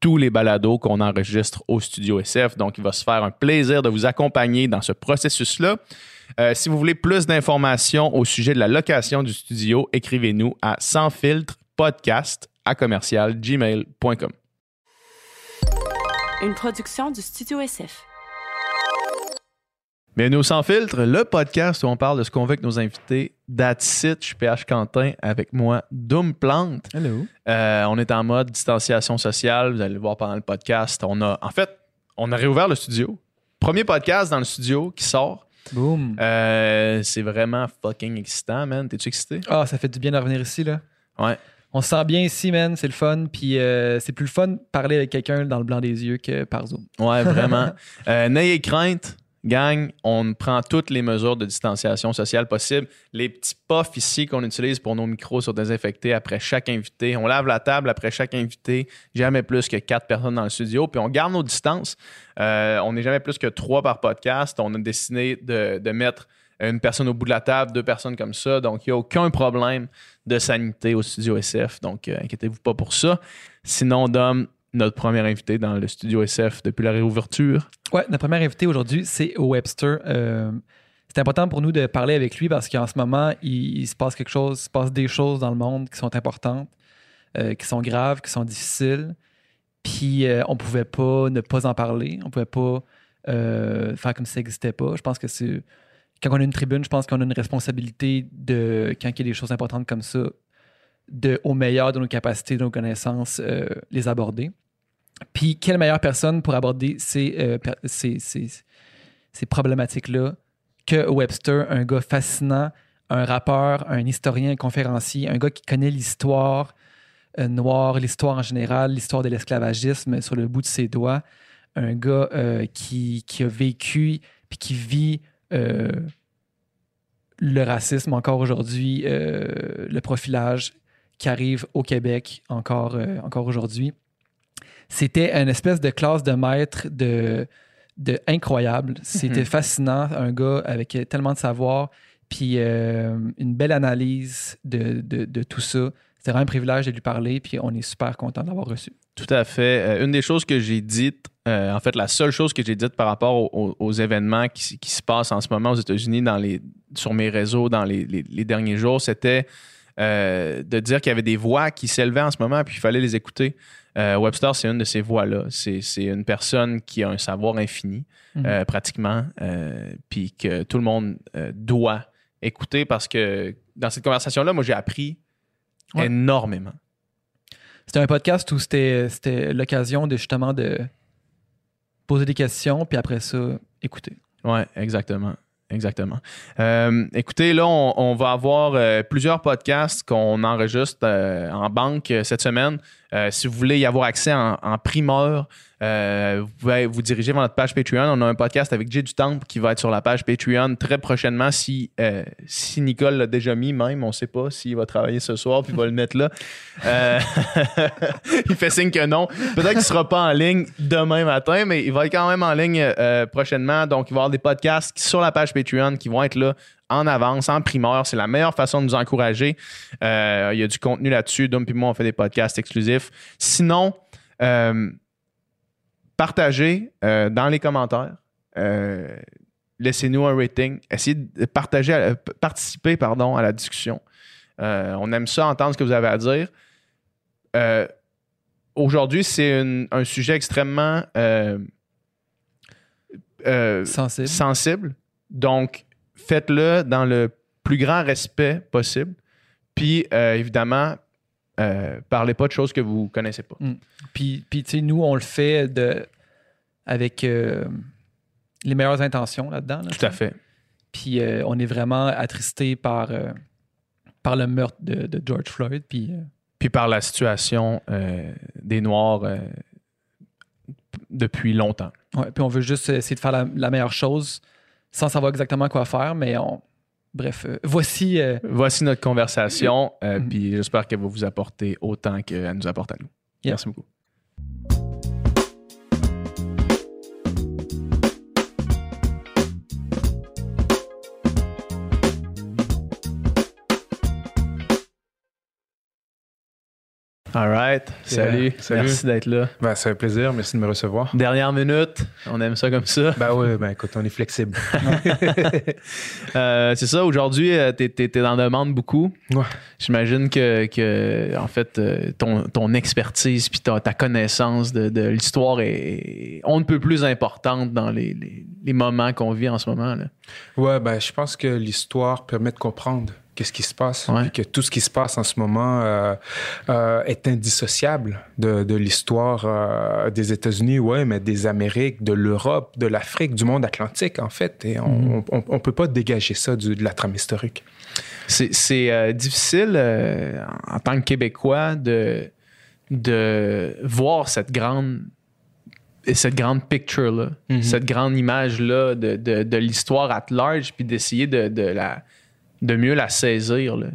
tous les balados qu'on enregistre au Studio SF. Donc, il va se faire un plaisir de vous accompagner dans ce processus-là. Euh, si vous voulez plus d'informations au sujet de la location du studio, écrivez-nous à sans filtre podcast à commercial gmail.com. Une production du Studio SF. Bienvenue au Sans Filtre, le podcast où on parle de ce qu'on veut avec nos invités. That's it, je suis PH Quentin avec moi, Doom Plante. Hello. Euh, on est en mode distanciation sociale, vous allez le voir pendant le podcast. On a, en fait, on a réouvert le studio. Premier podcast dans le studio qui sort. Boom. Euh, c'est vraiment fucking excitant, man. T'es-tu excité? Ah, ça fait du bien de revenir ici, là. Ouais. On se sent bien ici, man. C'est le fun. Puis euh, c'est plus le fun de parler avec quelqu'un dans le blanc des yeux que par Zoom. Ouais, vraiment. N'ayez crainte. Gang, on prend toutes les mesures de distanciation sociale possibles. Les petits puffs ici qu'on utilise pour nos micros sont désinfectés après chaque invité. On lave la table après chaque invité. Jamais plus que quatre personnes dans le studio. Puis on garde nos distances. Euh, on n'est jamais plus que trois par podcast. On a décidé de, mettre une personne au bout de la table, deux personnes comme ça. Donc, il n'y a aucun problème de sanité au studio SF. Donc, euh, inquiétez-vous pas pour ça. Sinon, Dom, notre premier invité dans le studio SF depuis la réouverture. Ouais, notre premier invité aujourd'hui, c'est Webster. Euh, c'est important pour nous de parler avec lui parce qu'en ce moment, il, se passe quelque chose, il se passe des choses dans le monde qui sont importantes, euh, qui sont graves, qui sont difficiles. Puis euh, on pouvait pas ne pas en parler. On pouvait pas euh, faire comme si ça n'existait pas. Je pense que c'est. Quand on a une tribune, je pense qu'on a une responsabilité de, quand il y a des choses importantes comme ça, de, au meilleur de nos capacités, de nos connaissances, les aborder. Puis, quelle meilleure personne pour aborder ces, euh, ces, ces- ces problématiques-là que Webster, un gars fascinant, un rappeur, un historien, un conférencier, un gars qui connaît l'histoire euh, noire, l'histoire en général, l'histoire de l'esclavagisme sur le bout de ses doigts, un gars euh, qui, qui a vécu puis qui vit le racisme encore aujourd'hui, le profilage qui arrive au Québec encore, encore aujourd'hui. C'était une espèce de classe de maître de, de incroyable. C'était Mhm. fascinant, un gars avec tellement de savoir, puis euh, une belle analyse de, de, de tout ça. C'était vraiment un privilège de lui parler, puis on est super content de l'avoir reçu. Tout à fait. Euh, une des choses que j'ai dites, euh, en fait, la seule chose que j'ai dite par rapport au- au- aux, événements qui, qui se passent en ce moment aux États-Unis dans les, sur mes réseaux dans les, les- les derniers jours, c'était euh, de dire qu'il y avait des voix qui s'élevaient en ce moment, puis il fallait les écouter. Euh, Webster, c'est une de ces voix-là. C'est une personne qui a un savoir infini, Mhm. euh, pratiquement, euh, puis que tout le monde doit écouter parce que dans cette conversation-là, moi, j'ai appris Ouais. énormément. C'était un podcast où c'était c'était l'occasion de justement de poser des questions, puis après ça, écouter. Oui, exactement. Exactement. Euh, écoutez, là, on, va avoir euh, plusieurs podcasts qu'on enregistre euh, en banque cette semaine. Si vous voulez y avoir accès en primeur, euh, vous pouvez vous vers notre page Patreon. On a un podcast avec Jay du Temple qui va être sur la page Patreon très prochainement. Si, euh, si Nicole l'a déjà mis, même, on ne sait pas s'il va travailler ce soir puis va le mettre là. Euh, il fait signe que non. Peut-être qu'il ne sera pas en ligne demain matin, mais il va être quand même en ligne prochainement. Donc, il va y avoir des podcasts sur la page Patreon qui vont être là en avance, en primeur. C'est la meilleure façon de nous encourager. Il y a du contenu là-dessus. Dom et moi, on fait des podcasts exclusifs. Sinon, partagez euh, dans les commentaires. Euh, Laissez-nous un rating. Essayez de partager, euh, participer pardon, à la discussion. On aime ça, entendre ce que vous avez à dire. Aujourd'hui, c'est un sujet extrêmement Sensible. sensible. Donc, faites-le dans le plus grand respect possible. Puis, évidemment, Euh, parlez pas de choses que vous connaissez pas. Puis, puis tu sais, nous, on le fait de, avec euh, les meilleures intentions là-dedans. là, Tout à fait. Puis euh, on est vraiment attristé par, par le meurtre de, de George Floyd. Puis Puis par la situation des Noirs depuis longtemps. Ouais, puis on veut juste essayer de faire la, la meilleure chose sans savoir exactement quoi faire, mais on. Bref, euh, voici. euh, Voici notre conversation, euh, Mhm. puis j'espère qu'elle va vous apporter autant qu'elle nous apporte à nous. Yeah. Merci beaucoup. All right. Salut. Salut. Merci d'être là. Ben, ça fait plaisir. Merci de me recevoir. Dernière minute. On aime ça comme ça. Ben oui, ben écoute, on est flexible. Euh, c'est ça, aujourd'hui, euh, t'es, t'es- t'es dans la demande beaucoup. Ouais. J'imagine que, que, en fait, euh, ton, ton expertise puis ta, ta connaissance de, de l'histoire est on ne peut plus importante dans les, les- les moments qu'on vit en ce moment. Là. Ouais, ben je pense que l'histoire permet de comprendre qu'est-ce qui se passe. Ouais. Puis que tout ce qui se passe en ce moment euh, euh, est indissociable de, de l'histoire euh, des États-Unis, ouais, mais des Amériques, de l'Europe, de l'Afrique, du monde atlantique, en fait. Et on on, on peut pas dégager ça du- de la trame historique. C'est, difficile en tant que Québécois de, de voir cette grande cette grande picture-là, Mhm. cette grande image-là de, l'histoire at large, puis d'essayer de, de, la, de mieux la saisir. Là.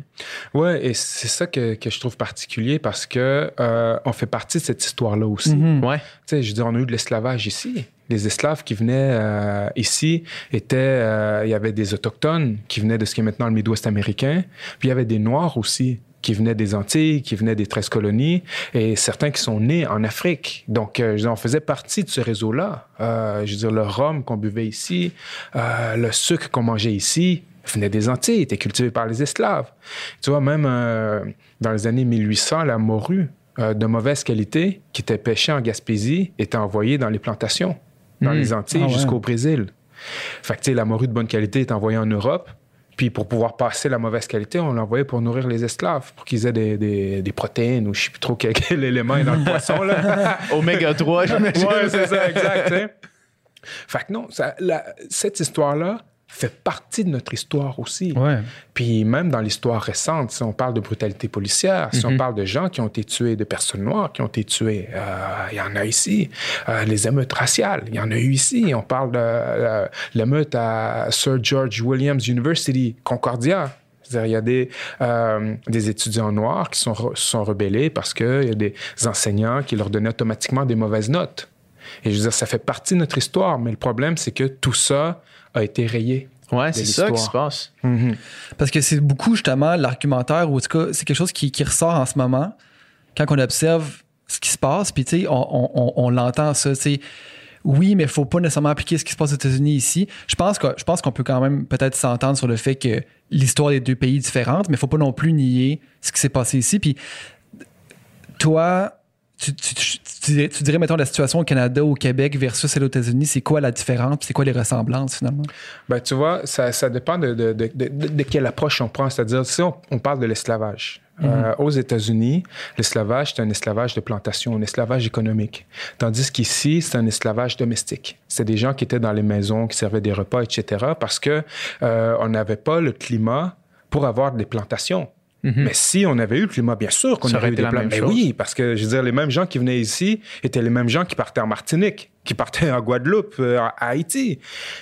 Ouais, et c'est ça que, que je trouve particulier parce que euh, on fait partie de cette histoire-là aussi. mhm. Ouais. Tu sais, je veux dire, on a eu de l'esclavage ici. Les esclaves qui venaient euh, ici étaient, euh, il y avait des autochtones qui venaient de ce qui est maintenant le Midwest américain, puis il y avait des Noirs aussi qui venaient des Antilles, qui venaient des 13 colonies, et certains qui sont nés en Afrique. Donc, euh, je veux dire, on faisait partie de ce réseau-là. Euh, je veux dire, le rhum qu'on buvait ici, euh, le sucre qu'on mangeait ici, venait des Antilles, était cultivé par les esclaves. Tu vois, même euh, dans les années 1800, la morue euh, de mauvaise qualité qui était pêchée en Gaspésie était envoyée dans les plantations, dans les Antilles Ah ouais. jusqu'au Brésil. Fait que, tu sais, la morue de bonne qualité est envoyée en Europe. Puis pour pouvoir passer la mauvaise qualité, on l'envoyait pour nourrir les esclaves, pour qu'ils aient des, des- des protéines ou je sais plus trop quel, quel élément est dans le poisson. Là. Oméga 3, j'imagine. ouais, c'est ça, exact. Fait que non, ça- la- cette histoire-là fait partie de notre histoire aussi. Ouais. Puis même dans l'histoire récente, si on parle de brutalité policière, si on parle de gens qui ont été tués, de personnes noires qui ont été tuées, euh, il y en a ici. Euh, les émeutes raciales, il y en a eu ici. On parle de euh, l'émeute à Sir George Williams University, Concordia. Il y a des, euh, des étudiants noirs qui sont, re- sont rebellés parce qu'il y a des enseignants qui leur donnaient automatiquement des mauvaises notes. Et je veux dire, ça fait partie de notre histoire, mais le problème, c'est que tout ça a été rayé. Ouais, c'est ça qui se passe. Parce que c'est beaucoup justement l'argumentaire, ou en tout cas, c'est quelque chose qui, qui ressort en ce moment quand on observe ce qui se passe. Puis, tu sais, on, on- on- on l'entend ça. tu sais. Oui, mais il faut pas nécessairement appliquer ce qui se passe aux États-Unis ici. Je pense que je pense qu'on peut quand même peut-être s'entendre sur le fait que l'histoire des deux pays est différente, mais il faut pas non plus nier ce qui s'est passé ici. Puis, toi, tu, tu- tu- tu dirais, tu dirais, mettons, la situation au Canada, au Québec versus celle aux États-Unis, c'est quoi la différence? C'est quoi les ressemblances finalement? Ben, tu vois, ça, ça dépend de, de, de, de- de quelle approche on prend. C'est-à-dire, si on, on parle de l'esclavage, euh, aux États-Unis, l'esclavage, c'est un esclavage de plantation, un esclavage économique. Tandis qu'ici, c'est un esclavage domestique. C'est des gens qui étaient dans les maisons, qui servaient des repas, etc., parce que euh, on n'avait pas le climat pour avoir des plantations. Mais si on avait eu le climat, bien sûr qu'on aurait eu été des la plans. même Mais chose. oui, parce que je veux dire, les mêmes gens qui venaient ici étaient les mêmes gens qui partaient en Martinique, qui partaient en Guadeloupe, euh, à Haïti.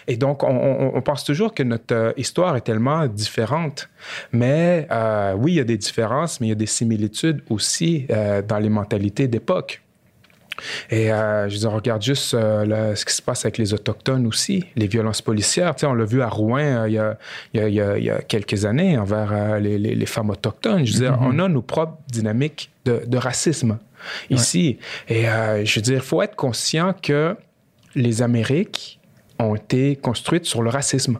Et donc, on, on- on pense toujours que notre euh, histoire est tellement différente. Mais euh, oui, il y a des différences, mais il y a des similitudes aussi euh, dans les mentalités d'époque. Et euh, je veux dire, on regarde juste euh, le- ce qui se passe avec les Autochtones aussi, les violences policières. Tu sais, on l'a vu à Rouen euh, il, y a, y y y quelques années envers euh, les, les- les femmes autochtones. Je veux dire, on a nos propres dynamiques de, de racisme ici. Et euh, je veux dire, il faut être conscient que les Amériques ont été construites sur le racisme.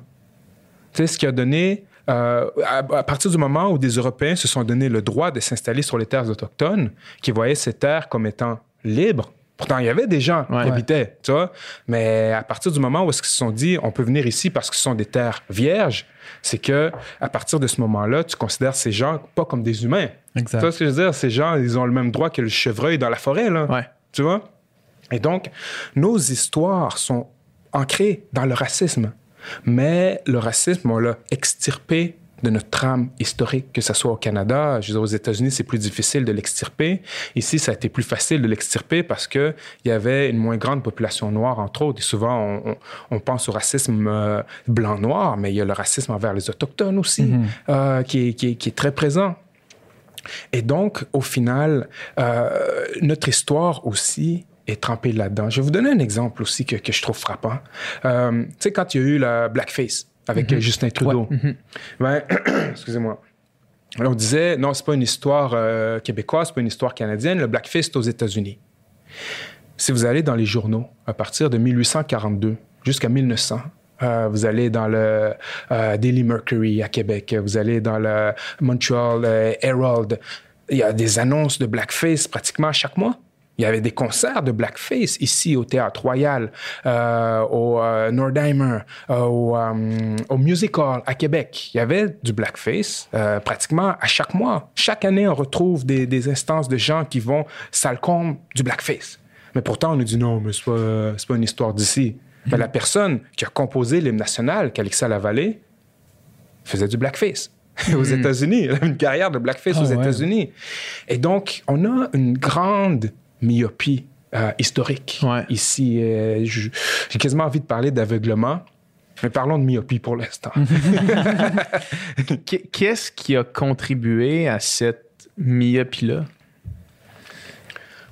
Tu sais, ce qui a donné, euh, à, à partir du moment où des Européens se sont donné le droit de s'installer sur les terres autochtones, qui voyaient ces terres comme étant libres, Pourtant, il y avait des gens Ouais. qui habitaient, tu vois. Mais à partir du moment où est-ce qu'ils se sont dit, on peut venir ici parce que ce sont des terres vierges, c'est que à partir de ce moment-là, tu considères ces gens pas comme des humains. Tu Exact. vois ce que je veux dire? Ces gens, ils ont le même droit que le chevreuil dans la forêt, là. Ouais. Tu vois? Et donc, nos histoires sont ancrées dans le racisme. Mais le racisme, on l'a extirpé de notre trame historique, que ce soit au Canada. Je veux dire, aux États-Unis, c'est plus difficile de l'extirper. Ici, ça a été plus facile de l'extirper parce qu'il y avait une moins grande population noire, entre autres. Et souvent, on, on- on pense au racisme euh, blanc-noir, mais il y a le racisme envers les Autochtones aussi, euh, qui, est, qui est- qui est très présent. Et donc, au final, euh, notre histoire aussi est trempée là-dedans. Je vais vous donner un exemple aussi que, que je trouve frappant. Euh, tu sais, quand il y a eu la blackface avec euh, Justin Trudeau, ben, excusez-moi. On disait, non, c'est pas une histoire euh, québécoise, c'est pas une histoire canadienne. Le blackface, c'est aux États-Unis. Si vous allez dans les journaux, à partir de 1842 jusqu'à 1900, euh, vous allez dans le euh, Daily Mercury à Québec, vous allez dans le Montreal euh, Herald, il y a des annonces de blackface pratiquement chaque mois. Il y avait des concerts de blackface ici au Théâtre Royal, euh, au euh, Nordheimer, euh, au, au Music Hall à Québec. Il y avait du blackface pratiquement à chaque mois. Chaque année, on retrouve des, des instances de gens qui vont salcombe du blackface. Mais pourtant, on nous dit non, mais c'est pas, pas une histoire d'ici. Mais la personne qui a composé l'hymne national, Calixa Lavallée, faisait du blackface aux États-Unis. Elle a une carrière de blackface Ah aux ouais. États-Unis. Et donc, on a une grande myopie euh, historique Ouais. ici. Euh, J'ai quasiment envie de parler d'aveuglement, mais parlons de myopie pour l'instant. Qu- Qu'est-ce qui a contribué à cette myopie-là?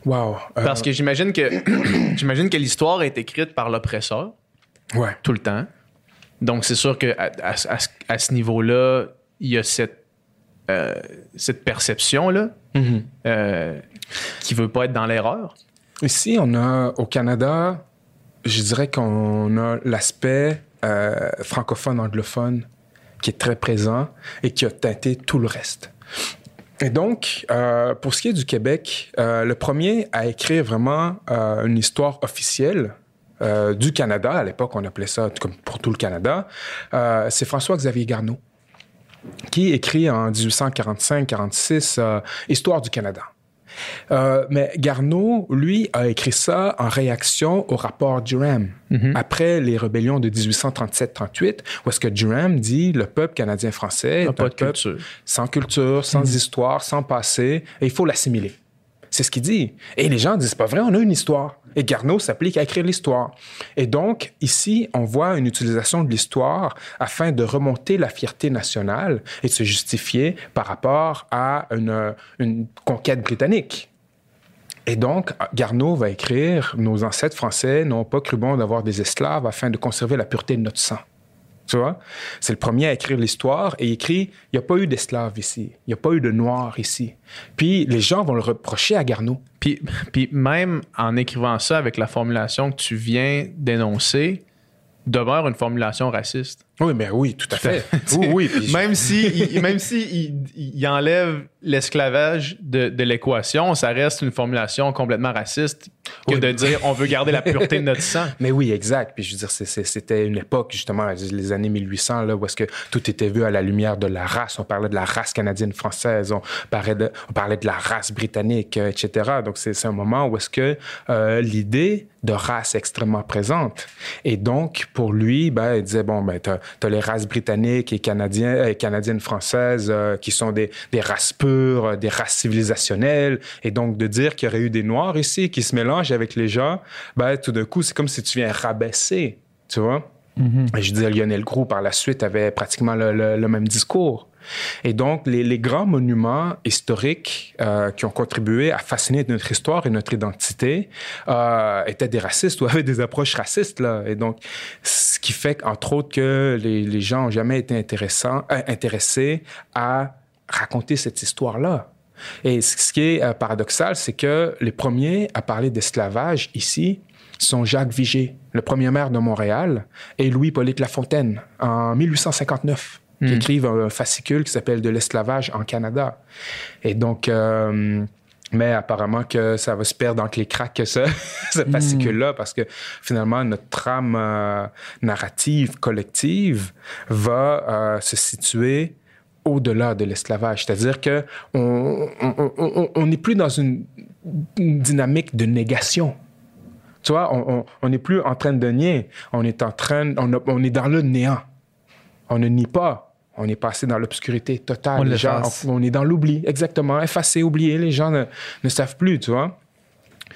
wow. Euh, Parce que j'imagine que j'imagine que l'histoire est écrite par l'oppresseur ouais. tout le temps. Donc c'est sûr que à, à ce- à ce- à ce niveau-là, il y a cette, euh, cette perception-là Mhm. euh, qui veut pas être dans l'erreur. Ici, on a au Canada, je dirais qu'on a l'aspect euh, francophone-anglophone qui est très présent et qui a teinté tout le reste. Et donc, euh, pour ce qui est du Québec, euh, le premier à écrire vraiment une histoire officielle du Canada, à l'époque on appelait ça comme pour tout le Canada, c'est François-Xavier Garneau, qui écrit en 1845-46 euh, Histoire du Canada. Euh, mais Garneau, lui, a écrit ça en réaction au rapport Durham, après les rébellions de 1837-38, où est-ce que Durham dit le peuple canadien-français est un peuple culture. sans culture, sans histoire, sans passé, et il faut l'assimiler. C'est ce qu'il dit. Et les gens disent, c'est pas vrai, on a une histoire. Et Garneau s'applique à écrire l'histoire. Et donc, ici, on voit une utilisation de l'histoire afin de remonter la fierté nationale et de se justifier par rapport à une, une conquête britannique. Et donc, Garneau va écrire Nos ancêtres français n'ont pas cru bon d'avoir des esclaves afin de conserver la pureté de notre sang. Tu vois? C'est le premier à écrire l'histoire et il écrit Il n'y a pas eu d'esclaves ici. Il n'y a pas eu de noirs ici. Puis les gens vont le reprocher à Garneau. Puis, puis même en écrivant ça avec la formulation que tu viens d'énoncer, demeure une formulation raciste. Oui, mais oui, tout à fait. oui, oui. puis Même si, il, même si il, il enlève l'esclavage de, de l'équation, ça reste une formulation complètement raciste que Oui. de dire on veut garder la pureté de notre sang. Mais oui, exact. Puis je veux dire, c'était une époque, justement, les années 1800, là, où est-ce que tout était vu à la lumière de la race. On parlait de la race canadienne-française, on parlait de, on parlait de la race britannique, euh, etc. Donc, c'est c'est un moment où est-ce que euh, l'idée de race est extrêmement présente. Et donc, pour lui, ben, il disait, bon, ben, t'as as les races britanniques et canadiens, euh, canadiennes-françaises euh, qui sont des, des races pures, euh, des races civilisationnelles. Et donc, de dire qu'il y aurait eu des Noirs ici qui se mélangent avec les gens, ben, tout d'un coup, c'est comme si tu viens rabaisser, tu vois? Et je disais, Lionel Groux, par la suite, avait pratiquement le, le- le même discours. Et donc, les, grands monuments historiques euh, qui ont contribué à fasciner notre histoire et notre identité euh, étaient des racistes ou avaient des approches racistes. Là. Et donc, ce qui fait qu'entre autres que les, gens n'ont jamais été intéressants, euh, intéressés à raconter cette histoire-là. Et ce qui est paradoxal, c'est que les premiers à parler d'esclavage ici sont Jacques Vigée, le premier maire de Montréal, et Louis-Polyte Lafontaine, en 1859, qui écrivent un fascicule qui s'appelle De l'esclavage en Canada. Et donc, euh, Mais apparemment que ça va se perdre entre les cracks, ce, ce fascicule-là, parce que finalement, notre trame euh, narrative collective va euh, se situer au-delà de l'esclavage. C'est-à-dire que on on n'est plus dans une, une dynamique de négation. Tu vois, on n'est plus en train de nier, on est en train, on, on est dans le néant. On ne nie pas, on est passé dans l'obscurité totale. On les gens, on est dans l'oubli, exactement. Effacé, oublié. Les gens ne, ne savent plus, tu vois.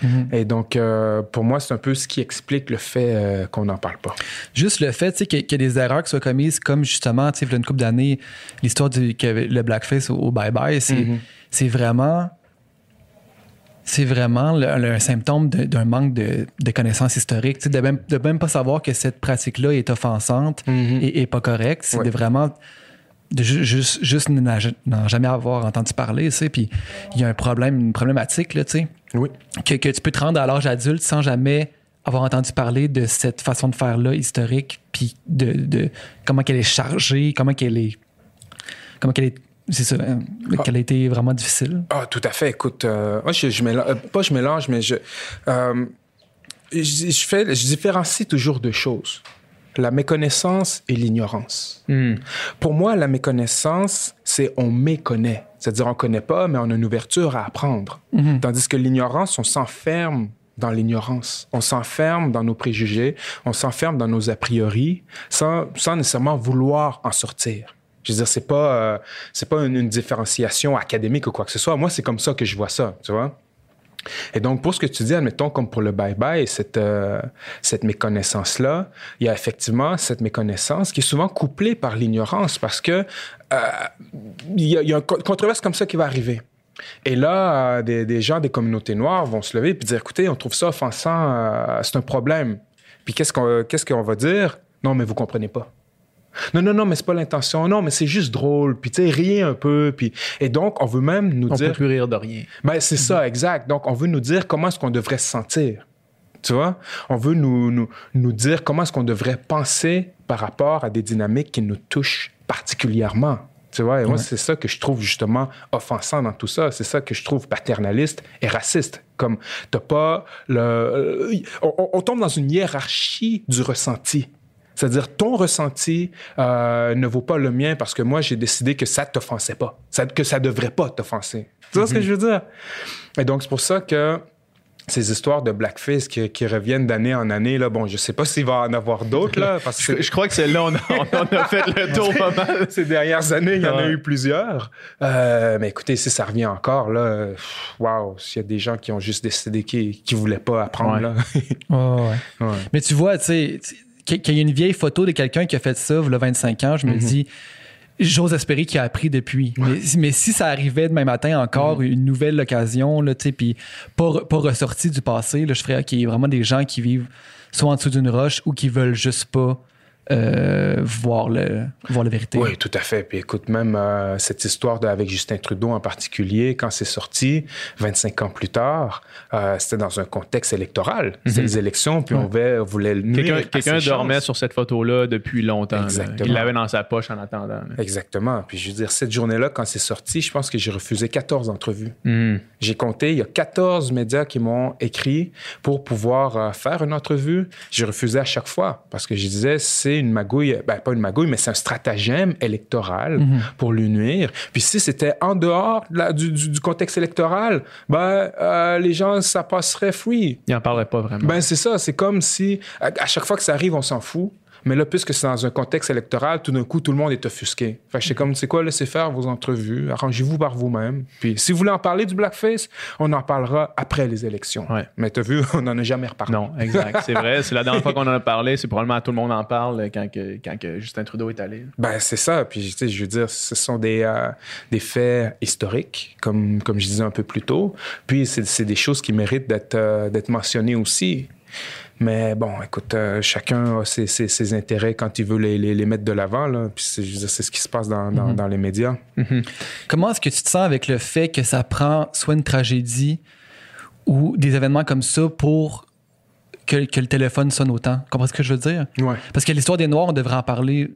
Mhm. Et donc, euh, pour moi, c'est un peu ce qui explique le fait euh, qu'on n'en parle pas. Juste le fait qu'il y, a des erreurs qui soient commises, comme justement, tu sais, il y a une couple d'années, l'histoire du le blackface au, au Bye Bye, c'est Mhm. c'est vraiment. C'est vraiment le- le- un symptôme d'un manque de, de connaissances historiques. De même, de même pas savoir que cette pratique-là est offensante et, et pas correcte. C'est Ouais. vraiment. De ju- juste, juste n'en jamais avoir entendu parler, tu sais. Puis il y a un problème, une problématique, là, tu sais Oui. que, que tu peux te rendre à l'âge adulte sans jamais avoir entendu parler de cette façon de faire-là historique, puis de, de comment qu'elle est chargée, comment qu'elle est. Comment qu'elle est. C'est ça, hein, qu'elle a été vraiment difficile. Ah, tout à fait. Écoute, euh, moi, je, je mélange, euh, pas je mélange, mais je, euh, je, je fais, je différencie toujours deux choses la méconnaissance et l'ignorance. Hmm. Pour moi, la méconnaissance, c'est on méconnaît. C'est-à-dire, on connaît pas, mais on a une ouverture à apprendre. Tandis que l'ignorance, on s'enferme dans l'ignorance. On s'enferme dans nos préjugés, on s'enferme dans nos a priori, sans, sans nécessairement vouloir en sortir. Je veux dire, c'est pas, euh, c'est pas une, une différenciation académique ou quoi que ce soit. Moi, c'est comme ça que je vois ça, tu vois? Et donc, pour ce que tu dis, admettons, comme pour le bye-bye, cette, euh, cette méconnaissance-là, il y a effectivement cette méconnaissance qui est souvent couplée par l'ignorance parce que euh, il y, a- une co- controverse comme ça qui va arriver. Et là, euh, des, des gens des communautés noires vont se lever et dire, écoutez, on trouve ça offensant, c'est un problème. Puis qu'est-ce qu'on qu'est-ce va dire? Non, mais vous comprenez pas. Non, non, non, mais c'est pas l'intention. Non, mais c'est juste drôle. Puis, tu sais, riez un peu. Puis... Et donc, on veut même nous On dire... peut plus rire de rien. Ben, c'est ça, exact. Donc, on veut nous dire comment est-ce qu'on devrait se sentir. Tu vois? On veut nous, nous, nous dire comment est-ce qu'on devrait penser par rapport à des dynamiques qui nous touchent particulièrement. Tu vois? Et moi, c'est ça que je trouve justement offensant dans tout ça. C'est ça que je trouve paternaliste et raciste. Comme, t'as pas le. On, on- on tombe dans une hiérarchie du ressenti. C'est-à-dire, ton ressenti euh, ne vaut pas le mien parce que moi, j'ai décidé que ça t'offensait pas, ça, que ça devrait pas t'offenser. Tu vois ce que je veux dire? Et donc, c'est pour ça que ces histoires de blackface qui, qui reviennent d'année en année, là, bon, je sais pas s'il va en avoir d'autres, là, parce que Je, je crois que celle-là, on, a- on en a fait le tour pas mal. ces dernières années, il y en a eu plusieurs. Euh, mais écoutez, si ça revient encore, là, waouh, s'il y a des gens qui ont juste décidé qu'ils ne voulaient pas apprendre, Ouais. là. Ouais. Ouais. Mais tu vois, tu sais, qu'il y a une vieille photo de quelqu'un qui a fait ça, il y a 25 ans, je me dis, j'ose espérer qu'il a appris depuis. Mais, mais si ça arrivait demain matin encore, une nouvelle occasion, là, tu sais, puis pas, pas ressorti du passé, là, je ferais qu'il y ait vraiment des gens qui vivent soit en dessous d'une roche ou qui veulent juste pas euh, voir, le, voir la vérité. Oui, tout à fait. Puis écoute, même euh, cette histoire de, avec Justin Trudeau en particulier, quand c'est sorti, 25 ans plus tard, euh, c'était dans un contexte électoral. C'était les élections, puis on voulait, on voulait Quelqu'un dormait chances. sur cette photo-là depuis longtemps. Exactement. Il l'avait dans sa poche en attendant. là. Exactement. Puis je veux dire, cette journée-là, quand c'est sorti, je pense que j'ai refusé 14 entrevues. Hmm. J'ai compté, il y a 14 médias qui m'ont écrit pour pouvoir euh, faire une entrevue. J'ai refusé à chaque fois parce que je disais, c'est une magouille, ben pas une magouille, mais c'est un stratagème électoral pour lui nuire. Puis si c'était en dehors du, du- du contexte électoral, ben, euh, les gens, ça passerait free. Il en parlait pas vraiment. Ben c'est ça, c'est comme si à, à chaque fois que ça arrive, on s'en fout. Mais là, puisque c'est dans un contexte électoral, tout d'un coup, tout le monde est offusqué. Fait que c'est comme, c'est quoi, laissez faire vos entrevues, arrangez-vous par vous-même. Puis si vous voulez en parler du blackface, on en parlera après les élections. Ouais. Mais t'as vu, on n'en a jamais reparlé. Non, exact. C'est vrai. C'est la dernière fois qu'on en a parlé. C'est probablement tout le monde en parle quand, que, quand que Justin Trudeau est allé. Ben, c'est ça. Puis, tu sais, je veux dire, ce sont des, euh, des faits historiques, comme, comme je disais un peu plus tôt. Puis, c'est c'est des choses qui méritent d'être euh, d'être mentionnées aussi. Mais bon, écoute, euh, chacun a ses, ses- ses intérêts quand il veut les, les- les mettre de l'avant. là. Puis, c'est je veux dire, c'est ce qui se passe dans, dans- dans les médias. Comment est-ce que tu te sens avec le fait que ça prend soit une tragédie ou des événements comme ça pour que, que le téléphone sonne autant? Comprends ce que je veux dire? Ouais. Parce que l'histoire des Noirs, on devrait en parler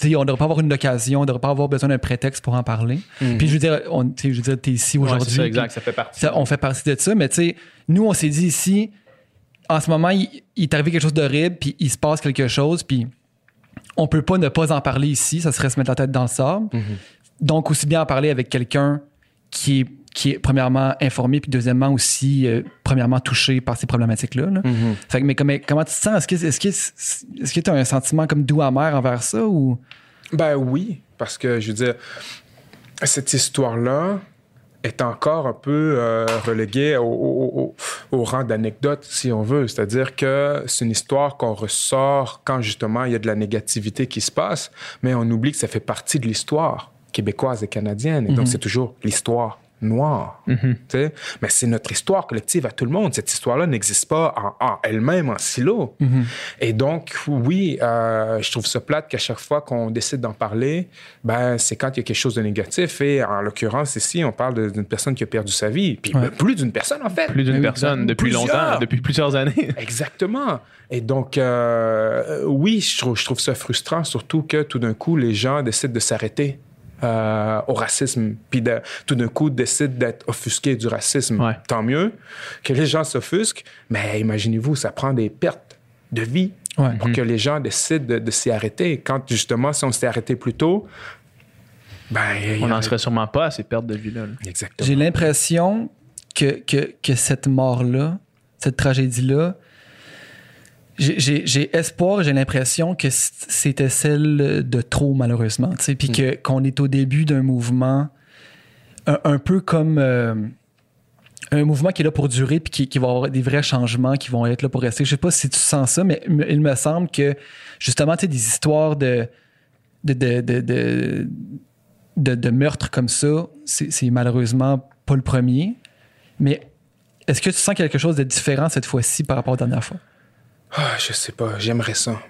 sais, on ne devrait pas avoir une occasion, on ne devrait pas avoir besoin d'un prétexte pour en parler. Puis je veux dire, on, je veux dire, t'es ici Ouais, c'est aujourd'hui. ça, exact, ça fait partie. ça, on fait partie de ça, mais tu sais, nous, on s'est dit ici, en ce moment, il, il est arrivé quelque chose d'horrible, puis il se passe quelque chose, puis on peut pas ne pas en parler ici, ça serait se mettre la tête dans le sable. Donc, aussi bien en parler avec quelqu'un qui est, qui est premièrement informé, puis deuxièmement aussi, euh, premièrement touché par ces problématiques-là. là. Fait que, mais comment, comment tu te sens? Est-ce que est-ce que est-ce que tu as un sentiment comme doux amer envers ça ou? Ben oui, parce que je veux dire, cette histoire-là est encore un peu euh, reléguée au, au- au- au rang d'anecdote, si on veut. C'est-à-dire que c'est une histoire qu'on ressort quand justement il y a de la négativité qui se passe, mais on oublie que ça fait partie de l'histoire québécoise et canadienne. Et donc, c'est toujours l'histoire tu sais? Mais c'est notre histoire collective à tout le monde. Cette histoire-là n'existe pas en, en elle-même, en silo. Et donc, oui, euh, je trouve ça plate qu'à chaque fois qu'on décide d'en parler, ben, c'est quand il y a quelque chose de négatif. Et en l'occurrence, ici, on parle d'une personne qui a perdu sa vie. Puis Ouais. ben, plus d'une personne, en fait. Plus d'une personne depuis plusieurs. longtemps, depuis plusieurs années. Exactement. Et donc, euh, oui, je trouve, je trouve ça frustrant, surtout que tout d'un coup, les gens décident de s'arrêter euh, au racisme, puis de- tout d'un coup décident d'être offusqués du racisme. Ouais. Tant mieux que les gens s'offusquent, mais imaginez-vous, ça prend des pertes de vie Ouais. pour que les gens décident de, de s'y arrêter. Quand justement, si on s'était arrêté plus tôt, ben, On n'en serait sûrement pas à ces pertes de vie-là. là. Exactement. J'ai l'impression que, que, que cette mort-là, cette tragédie-là, j'ai- espoir, j'ai l'impression que c'était celle de trop, malheureusement. tu sais, Puis que- qu'on est au début d'un mouvement un, un peu comme euh, un mouvement qui est là pour durer puis qui, qui va avoir des vrais changements qui vont être là pour rester. Je sais pas si tu sens ça, mais il me semble que justement, tu sais, des histoires de, de, de, de, de, meurtres comme ça, c'est c'est malheureusement pas le premier. Mais est-ce que tu sens quelque chose de différent cette fois-ci par rapport à la dernière fois? Ah, je sais pas, j'aimerais ça.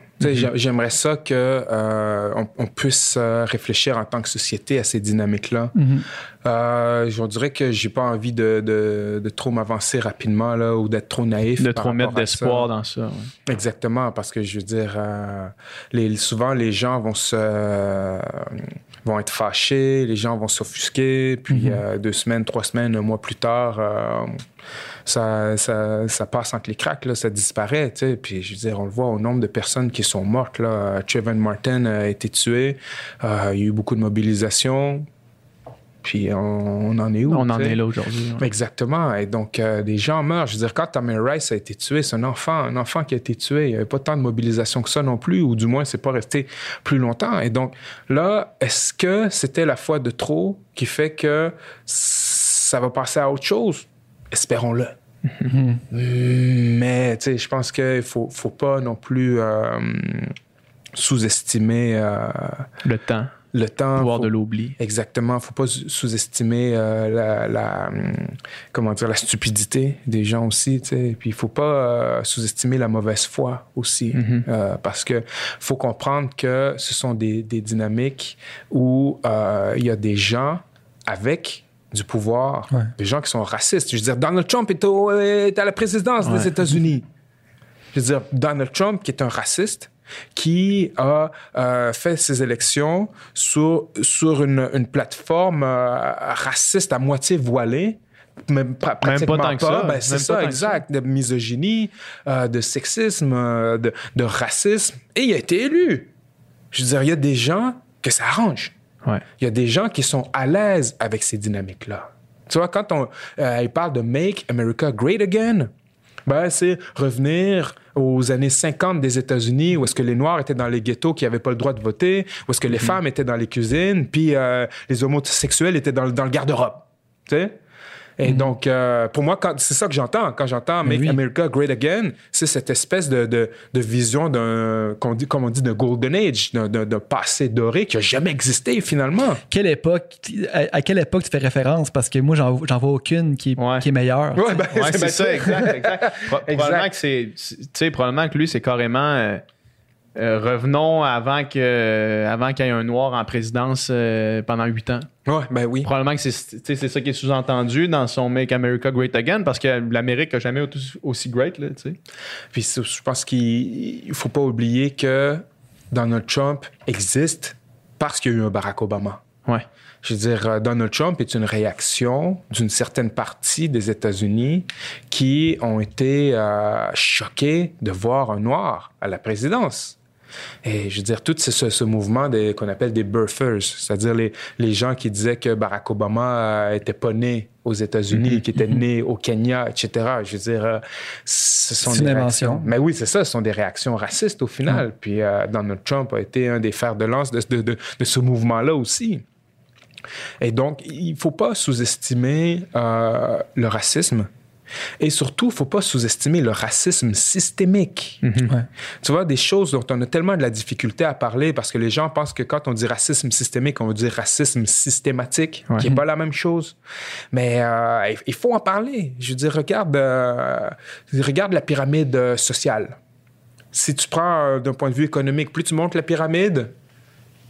J'aimerais ça que euh, on, on puisse euh, réfléchir en tant que société à ces dynamiques-là. Euh, je dirais que j'ai pas envie de, de- de trop m'avancer rapidement là, ou d'être trop naïf. De par trop mettre d'espoir dans ça. ouais. Exactement, parce que je veux dire, euh, les, souvent les gens vont se vont être fâchés, les gens vont s'offusquer, puis euh, deux semaines, trois semaines, un mois plus tard, euh, ça, ça, ça passe entre les cracks, là, ça disparaît. Puis je veux dire, on le voit au nombre de personnes qui sont mortes. Là. Trayvon Martin a été tué, euh, il y a eu beaucoup de mobilisation, puis on, on en est où? On en est là aujourd'hui. ouais. Exactement. Et donc, euh, des gens meurent. Je veux dire, quand Tamir Rice a été tué, c'est un enfant, un enfant qui a été tué. Il n'y avait pas tant de mobilisation que ça non plus, ou du moins, c'est pas resté plus longtemps. Et donc, là, est-ce que c'était la foi de trop qui fait que ça va passer à autre chose? Espérons-le. Mais, tu sais, je pense qu'il faut, faut pas non plus euh, sous-estimer euh, Le temps, le temps. le pouvoir Faut- de l'oubli. Exactement. Faut pas sous- sous-estimer euh, la, la, hum, comment dire, la stupidité des gens aussi. tu sais. Puis il faut pas euh, sous-estimer la mauvaise foi aussi. Euh, parce que faut comprendre que ce sont des, des dynamiques où il y a des gens avec du pouvoir, Ouais. des gens qui sont racistes. Je veux dire, Donald Trump est, au- est à la présidence des. États-Unis. Je veux dire, Donald Trump, qui est un raciste, qui a euh, fait ses élections sur, sur une, une plateforme euh, raciste à moitié voilée. Même, pra- pratiquement tant que ça. Ben, Même c'est pas ça, exact. De misogynie, euh, de sexisme, de, de racisme. Et il a été élu. Je veux dire, il y a des gens que ça arrange. Ouais. Il y a des gens qui sont à l'aise avec ces dynamiques-là. Tu vois, quand on, il parle de Make America Great Again, ben, c'est revenir aux années 50 des États-Unis où est-ce que les Noirs étaient dans les ghettos qui n'avaient pas le droit de voter, où est-ce que les femmes étaient dans les cuisines, puis euh, les homosexuels étaient dans, le- dans le garde-robe. Tu sais? Et donc, euh, pour moi, quand- c'est ça que j'entends. Quand j'entends Make oui. America Great Again, c'est cette espèce de, de, de vision d'un, qu'on dit, comme on dit, de Golden Age, d'un, d'un- d'un passé doré qui n'a jamais existé finalement. Quelle époque, à, à quelle époque tu fais référence? Parce que moi, j'en j'en vois aucune qui est, Ouais. qui est meilleure. Ouais, ben, Ouais, c'est ben, ça, exact, exact. Pro- Exact. Probablement que c'est, c'est- tu sais, probablement que lui, c'est carrément euh, euh, revenons avant que, avant qu'il y ait un noir en présidence euh, pendant huit ans. Ouais, ben oui. Probablement que c'est, ça qui est sous-entendu dans son Make America Great Again, parce que l'Amérique n'a jamais été aussi great, là. Puis je pense qu'il ne faut pas oublier que Donald Trump existe parce qu'il y a eu un Barack Obama. Ouais. Je veux dire, euh, Donald Trump est une réaction d'une certaine partie des États-Unis qui ont été euh, choqués de voir un noir à la présidence. Et je veux dire, tout ce, ce mouvement qu'on appelle des birthers, c'est-à-dire les, les gens qui disaient que Barack Obama euh, était pas né aux États-Unis, qui était né au Kenya, etc. Je veux dire, euh, ce sont des une réactions. invention. Mais oui, c'est ça, ce sont des réactions racistes au final. Puis euh, Donald Trump a été un des fers de lance de, de- de- de ce mouvement-là aussi. Et donc, il ne faut pas sous-estimer euh, le racisme. Et surtout, il ne faut pas sous-estimer le racisme systémique. Ouais. Tu vois, des choses dont on a tellement de la difficulté à parler parce que les gens pensent que quand on dit racisme systémique, on veut dire racisme systématique, Ouais. qui n'est pas la même chose. Mais euh, il- faut en parler. Je veux dire, regarde, euh, regarde la pyramide euh, sociale. Si tu prends euh, d'un point de vue économique, plus tu montes la pyramide,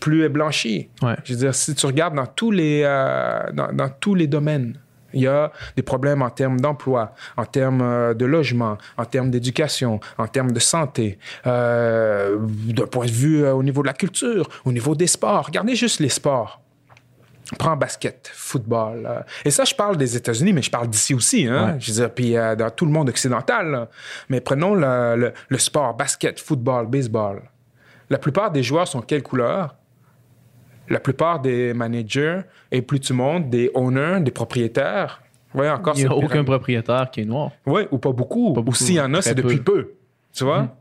plus elle est blanchie. Ouais. Je veux dire, si tu regardes dans tous les, euh, dans, dans tous les domaines, il y a des problèmes en termes d'emploi, en termes euh, de logement, en termes d'éducation, en termes de santé, euh, d'un point de vue euh, au niveau de la culture, au niveau des sports. Regardez juste les sports. Prends basket, football. euh. Et ça, je parle des États-Unis, mais je parle d'ici aussi. Hein? Ouais. Je veux dire, puis dans tout le monde occidental. là. Mais prenons le, le- le sport, basket, football, baseball. La plupart des joueurs sont quelle couleur? La plupart des managers, et plus tu montes, des owners, des propriétaires. Oui, encore Il n'y a aucun pyramide. propriétaire qui est noir. Oui, ou pas beaucoup. Pas beaucoup, ou s'il y en a, c'est depuis peu. Tu vois?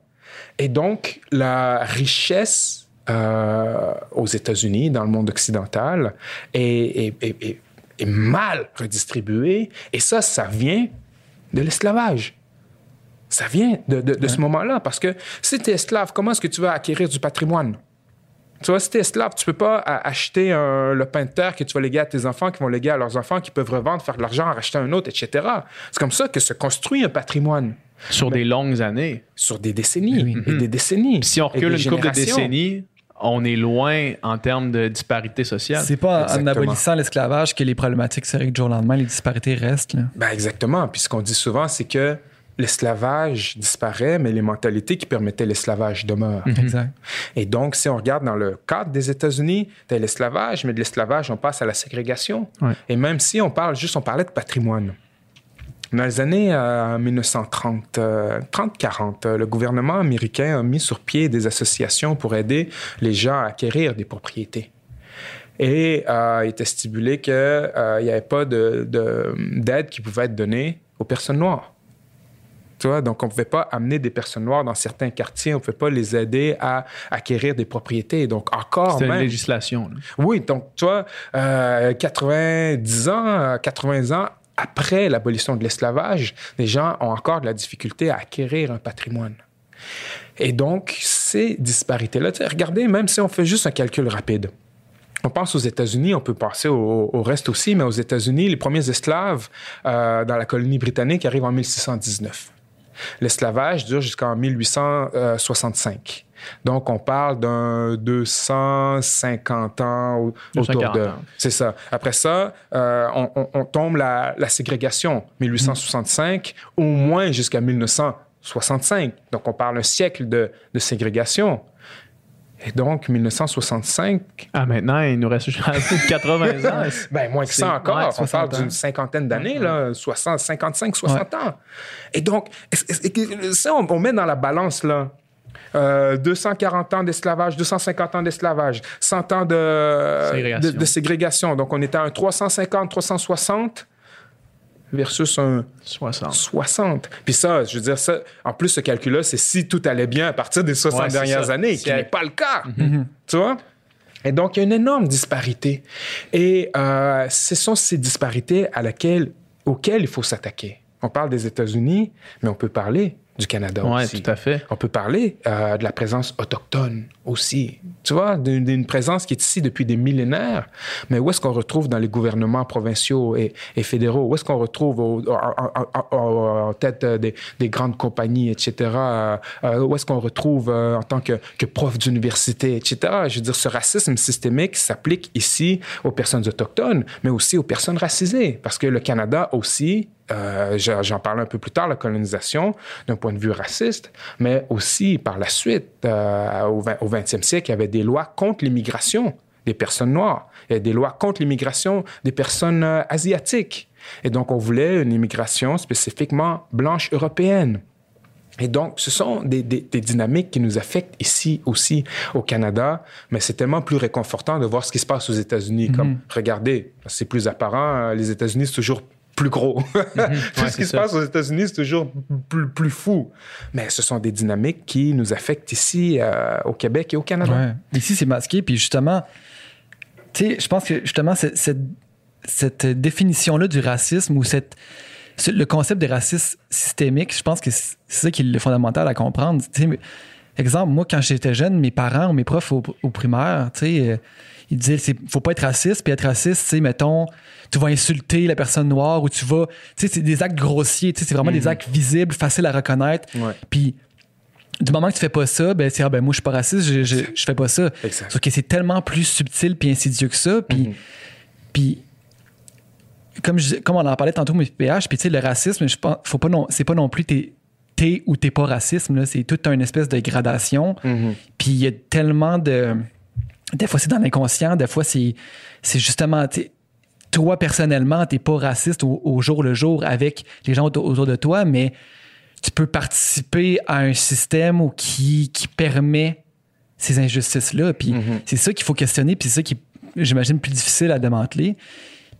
Et donc, la richesse euh, aux États-Unis, dans le monde occidental, est, est- est- est- est mal redistribuée. Et ça, ça vient de l'esclavage. Ça vient de, de- de ce moment-là. Parce que si tu es esclave, comment est-ce que tu vas acquérir du patrimoine? Tu vois, si tu es esclave, tu peux pas a- acheter un- le pain de terre que tu vas léguer à tes enfants, qui vont léguer à leurs enfants, qui peuvent revendre, faire de l'argent, en racheter un autre, etc. C'est comme ça que se construit un patrimoine Sur des longues années. sur des décennies Oui. et des décennies. Puis si on recule une couple de décennies, on est loin en termes de disparité sociale. C'est pas en- abolissant l'esclavage que les problématiques seraient que du jour au lendemain, les disparités restent. là. Ben exactement. Puis ce qu'on dit souvent, c'est que l'esclavage disparaît, mais les mentalités qui permettaient l'esclavage demeurent. Exact. Et donc, si on regarde dans le cadre des États-Unis, tu as l'esclavage, mais de l'esclavage, on passe à la ségrégation. Ouais. Et même si on parle juste, on parlait de patrimoine. Dans les années euh, 1930, euh, 30-40, euh, le gouvernement américain a mis sur pied des associations pour aider les gens à acquérir des propriétés. Et euh, il était stipulé qu'il n'y avait pas de- de- d'aide qui pouvait être donnée aux personnes noires. Tu vois, donc on ne pouvait pas amener des personnes noires dans certains quartiers, on ne pouvait pas les aider à acquérir des propriétés. Donc encore C'était une même... législation. là. Oui, donc tu vois, euh, 90 ans, euh, 80 ans après l'abolition de l'esclavage, les gens ont encore de la difficulté à acquérir un patrimoine. Et donc, ces disparités-là, regardez, même si on fait juste un calcul rapide, on pense aux États-Unis, on peut penser au, au reste aussi, mais aux États-Unis, les premiers esclaves euh, dans la colonie britannique arrivent en 1619. L'esclavage dure jusqu'en 1865. Donc, on parle d'un 250 ans au- autour 240 de... C'est ça. Après ça, euh, on, on- on tombe la, la ségrégation, 1865, au moins jusqu'à 1965. Donc, on parle un siècle de, de ségrégation. Et donc, 1965, Ah, maintenant, il nous reste juste 80 ans. ben, moins que ça encore. ouais, on 60 parle d'une cinquantaine d'années, là, 60, 55, 60 ans. Et donc, ça, on, on met dans la balance, là. euh, 240 ans d'esclavage, 250 ans d'esclavage, 100 ans de Ségrégation. de, de ségrégation. Donc, on était à un 350, 360 versus un 60. 60. Puis ça, je veux dire, ça, en plus, ce calcul-là, c'est si tout allait bien à partir des 60 Ouais, c'est dernières ça. années, qui n'est pas le cas. Tu vois? Et donc, il y a une énorme disparité. Et euh, ce sont ces disparités à laquelle, auxquelles il faut s'attaquer. On parle des États-Unis, mais on peut parler du Canada Oui, aussi. tout à fait. On peut parler euh, de la présence autochtone aussi. Tu vois, d'une présence qui est ici depuis des millénaires, mais où est-ce qu'on retrouve dans les gouvernements provinciaux et, et fédéraux? Où est-ce qu'on retrouve en, tête des, des grandes compagnies, etc.? Euh, où est-ce qu'on retrouve euh, en tant que, que prof d'université, etc.? Je veux dire, ce racisme systémique s'applique ici aux personnes autochtones, mais aussi aux personnes racisées, parce que le Canada aussi euh, j'en parlais un peu plus tard, la colonisation d'un point de vue raciste, mais aussi par la suite, euh, au, 20, au 20e siècle, il y avait des lois contre l'immigration des personnes noires. Il y a des lois contre l'immigration des personnes euh, asiatiques. Et donc, on voulait une immigration spécifiquement blanche européenne. Et donc, ce sont des, des- des dynamiques qui nous affectent ici aussi au Canada, mais c'est tellement plus réconfortant de voir ce qui se passe aux États-Unis. Comme, regardez, c'est plus apparent, les États-Unis, c'est toujours plus gros. Tout Ouais, ce c'est qui se passe aux États-Unis, c'est toujours plus, plus fou. Mais ce sont des dynamiques qui nous affectent ici, euh, au Québec et au Canada. Ouais. Ici, c'est masqué. Puis justement, tu sais, je pense que justement, cette, définition-là du racisme ou cette, le concept de racisme systémique, je pense que c'est c'est ça qui est fondamental à comprendre. Mais- exemple, moi, quand j'étais jeune, mes parents ou mes profs au, au primaire, tu sais, euh, ils disaient, c'est faut pas être raciste, puis être raciste, tu sais, mettons, tu vas insulter la personne noire ou tu vas, tu sais, c'est des actes grossiers, tu sais, c'est vraiment des actes visibles, faciles à reconnaître. Ouais. Puis du moment que tu fais pas ça, ben c'est ah ben moi je suis pas raciste, je, je, je fais pas ça. Exact. Sauf que c'est tellement plus subtil puis insidieux que ça. Puis, Mhm. puis comme, je, comme on en parlait tantôt, mais PH, puis tu sais, le racisme, je pense, faut pas non, c'est pas non plus t'es, t'es ou t'es pas racisme, là, c'est toute une espèce de gradation. Mhm. Puis il y a tellement de. Des fois, c'est dans l'inconscient, des fois, c'est, c'est justement. tu Toi, personnellement, t'es pas raciste au, au jour le jour avec les gens autour, de toi, mais tu peux participer à un système où qui, qui permet ces injustices-là. Puis Mhm. c'est ça qu'il faut questionner, puis c'est ça qui est, j'imagine, plus difficile à démanteler.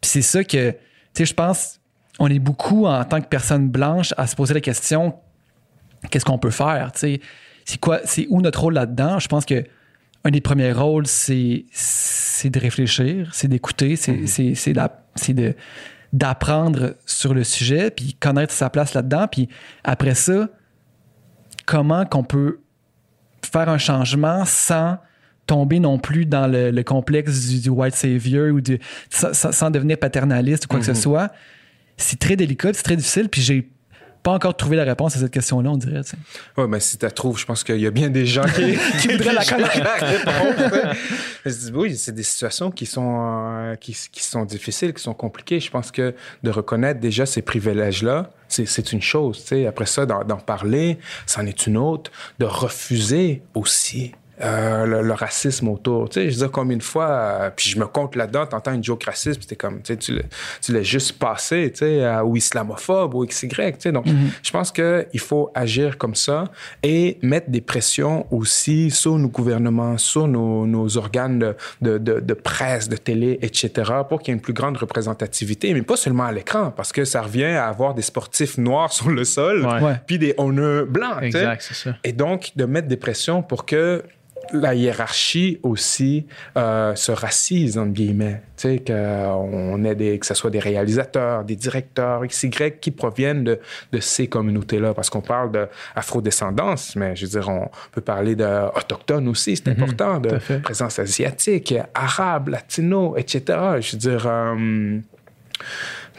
Puis c'est ça que, tu sais, je pense, on est beaucoup en tant que personne blanche à se poser la question qu'est-ce qu'on peut faire, tu sais? C'est quoi, c'est où notre rôle là-dedans? Je pense que un des premiers rôles, c'est, c'est de réfléchir, c'est d'écouter, c'est, de, d'apprendre sur le sujet, puis connaître sa place là-dedans. Puis après ça, comment qu'on peut faire un changement sans tomber non plus dans le, le complexe du, du white savior ou du, sans, devenir paternaliste ou quoi que ce soit. C'est très délicat, c'est très difficile, puis j'ai pas encore trouvé la réponse à cette question-là, on dirait. Oui, mais si tu la trouves, je pense qu'il y a bien des gens qui, Qui voudraient la connaître. oui, c'est des situations qui sont, euh, qui, qui sont difficiles, qui sont compliquées. Je pense que de reconnaître déjà ces privilèges-là, c'est, une chose. tu sais. Après ça, d'en, d'en parler, c'en est une autre. De refuser aussi. Euh, le, le racisme autour. Tu sais, je veux dire, combien de fois, euh, puis je me compte là-dedans, t'entends une joke raciste, puis t'es comme, tu sais, tu l'as- juste passé, tu sais, euh, ou islamophobe, ou XY, tu sais. Donc, je pense qu'il faut agir comme ça et mettre des pressions aussi sur nos gouvernements, sur nos, nos organes de, de, de, de presse, de télé, etc., pour qu'il y ait une plus grande représentativité, mais pas seulement à l'écran, parce que ça revient à avoir des sportifs noirs sur le sol, puis des honneurs blancs. Exact, c'est ça. Et donc, de mettre des pressions pour que la hiérarchie aussi euh, se racise, entre guillemets. Tu sais, qu'on ait des, que ce soit des réalisateurs, des directeurs, XY, qui proviennent de, de ces communautés-là. Parce qu'on parle d'afrodescendance, mais je veux dire, on peut parler d'autochtones aussi, c'est important, de présence asiatique, arabe, latino, etc. Je veux dire... euh,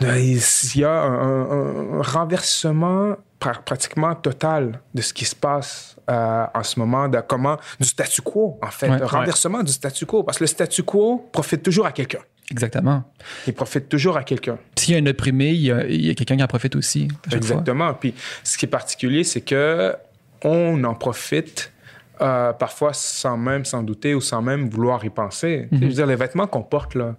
il y a un, un- un renversement pra- pratiquement total de ce qui se passe euh, en ce moment, de comment du statu quo, en fait. Ouais. renversement du statu quo. Parce que le statu quo profite toujours à quelqu'un. Exactement. Il profite toujours à quelqu'un. S'il y a un opprimé, il y a, quelqu'un qui en profite aussi. fois. Exactement. Puis ce qui est particulier, c'est que on en profite euh, parfois sans même s'en douter ou sans même vouloir y penser. Je veux dire, les vêtements qu'on porte là,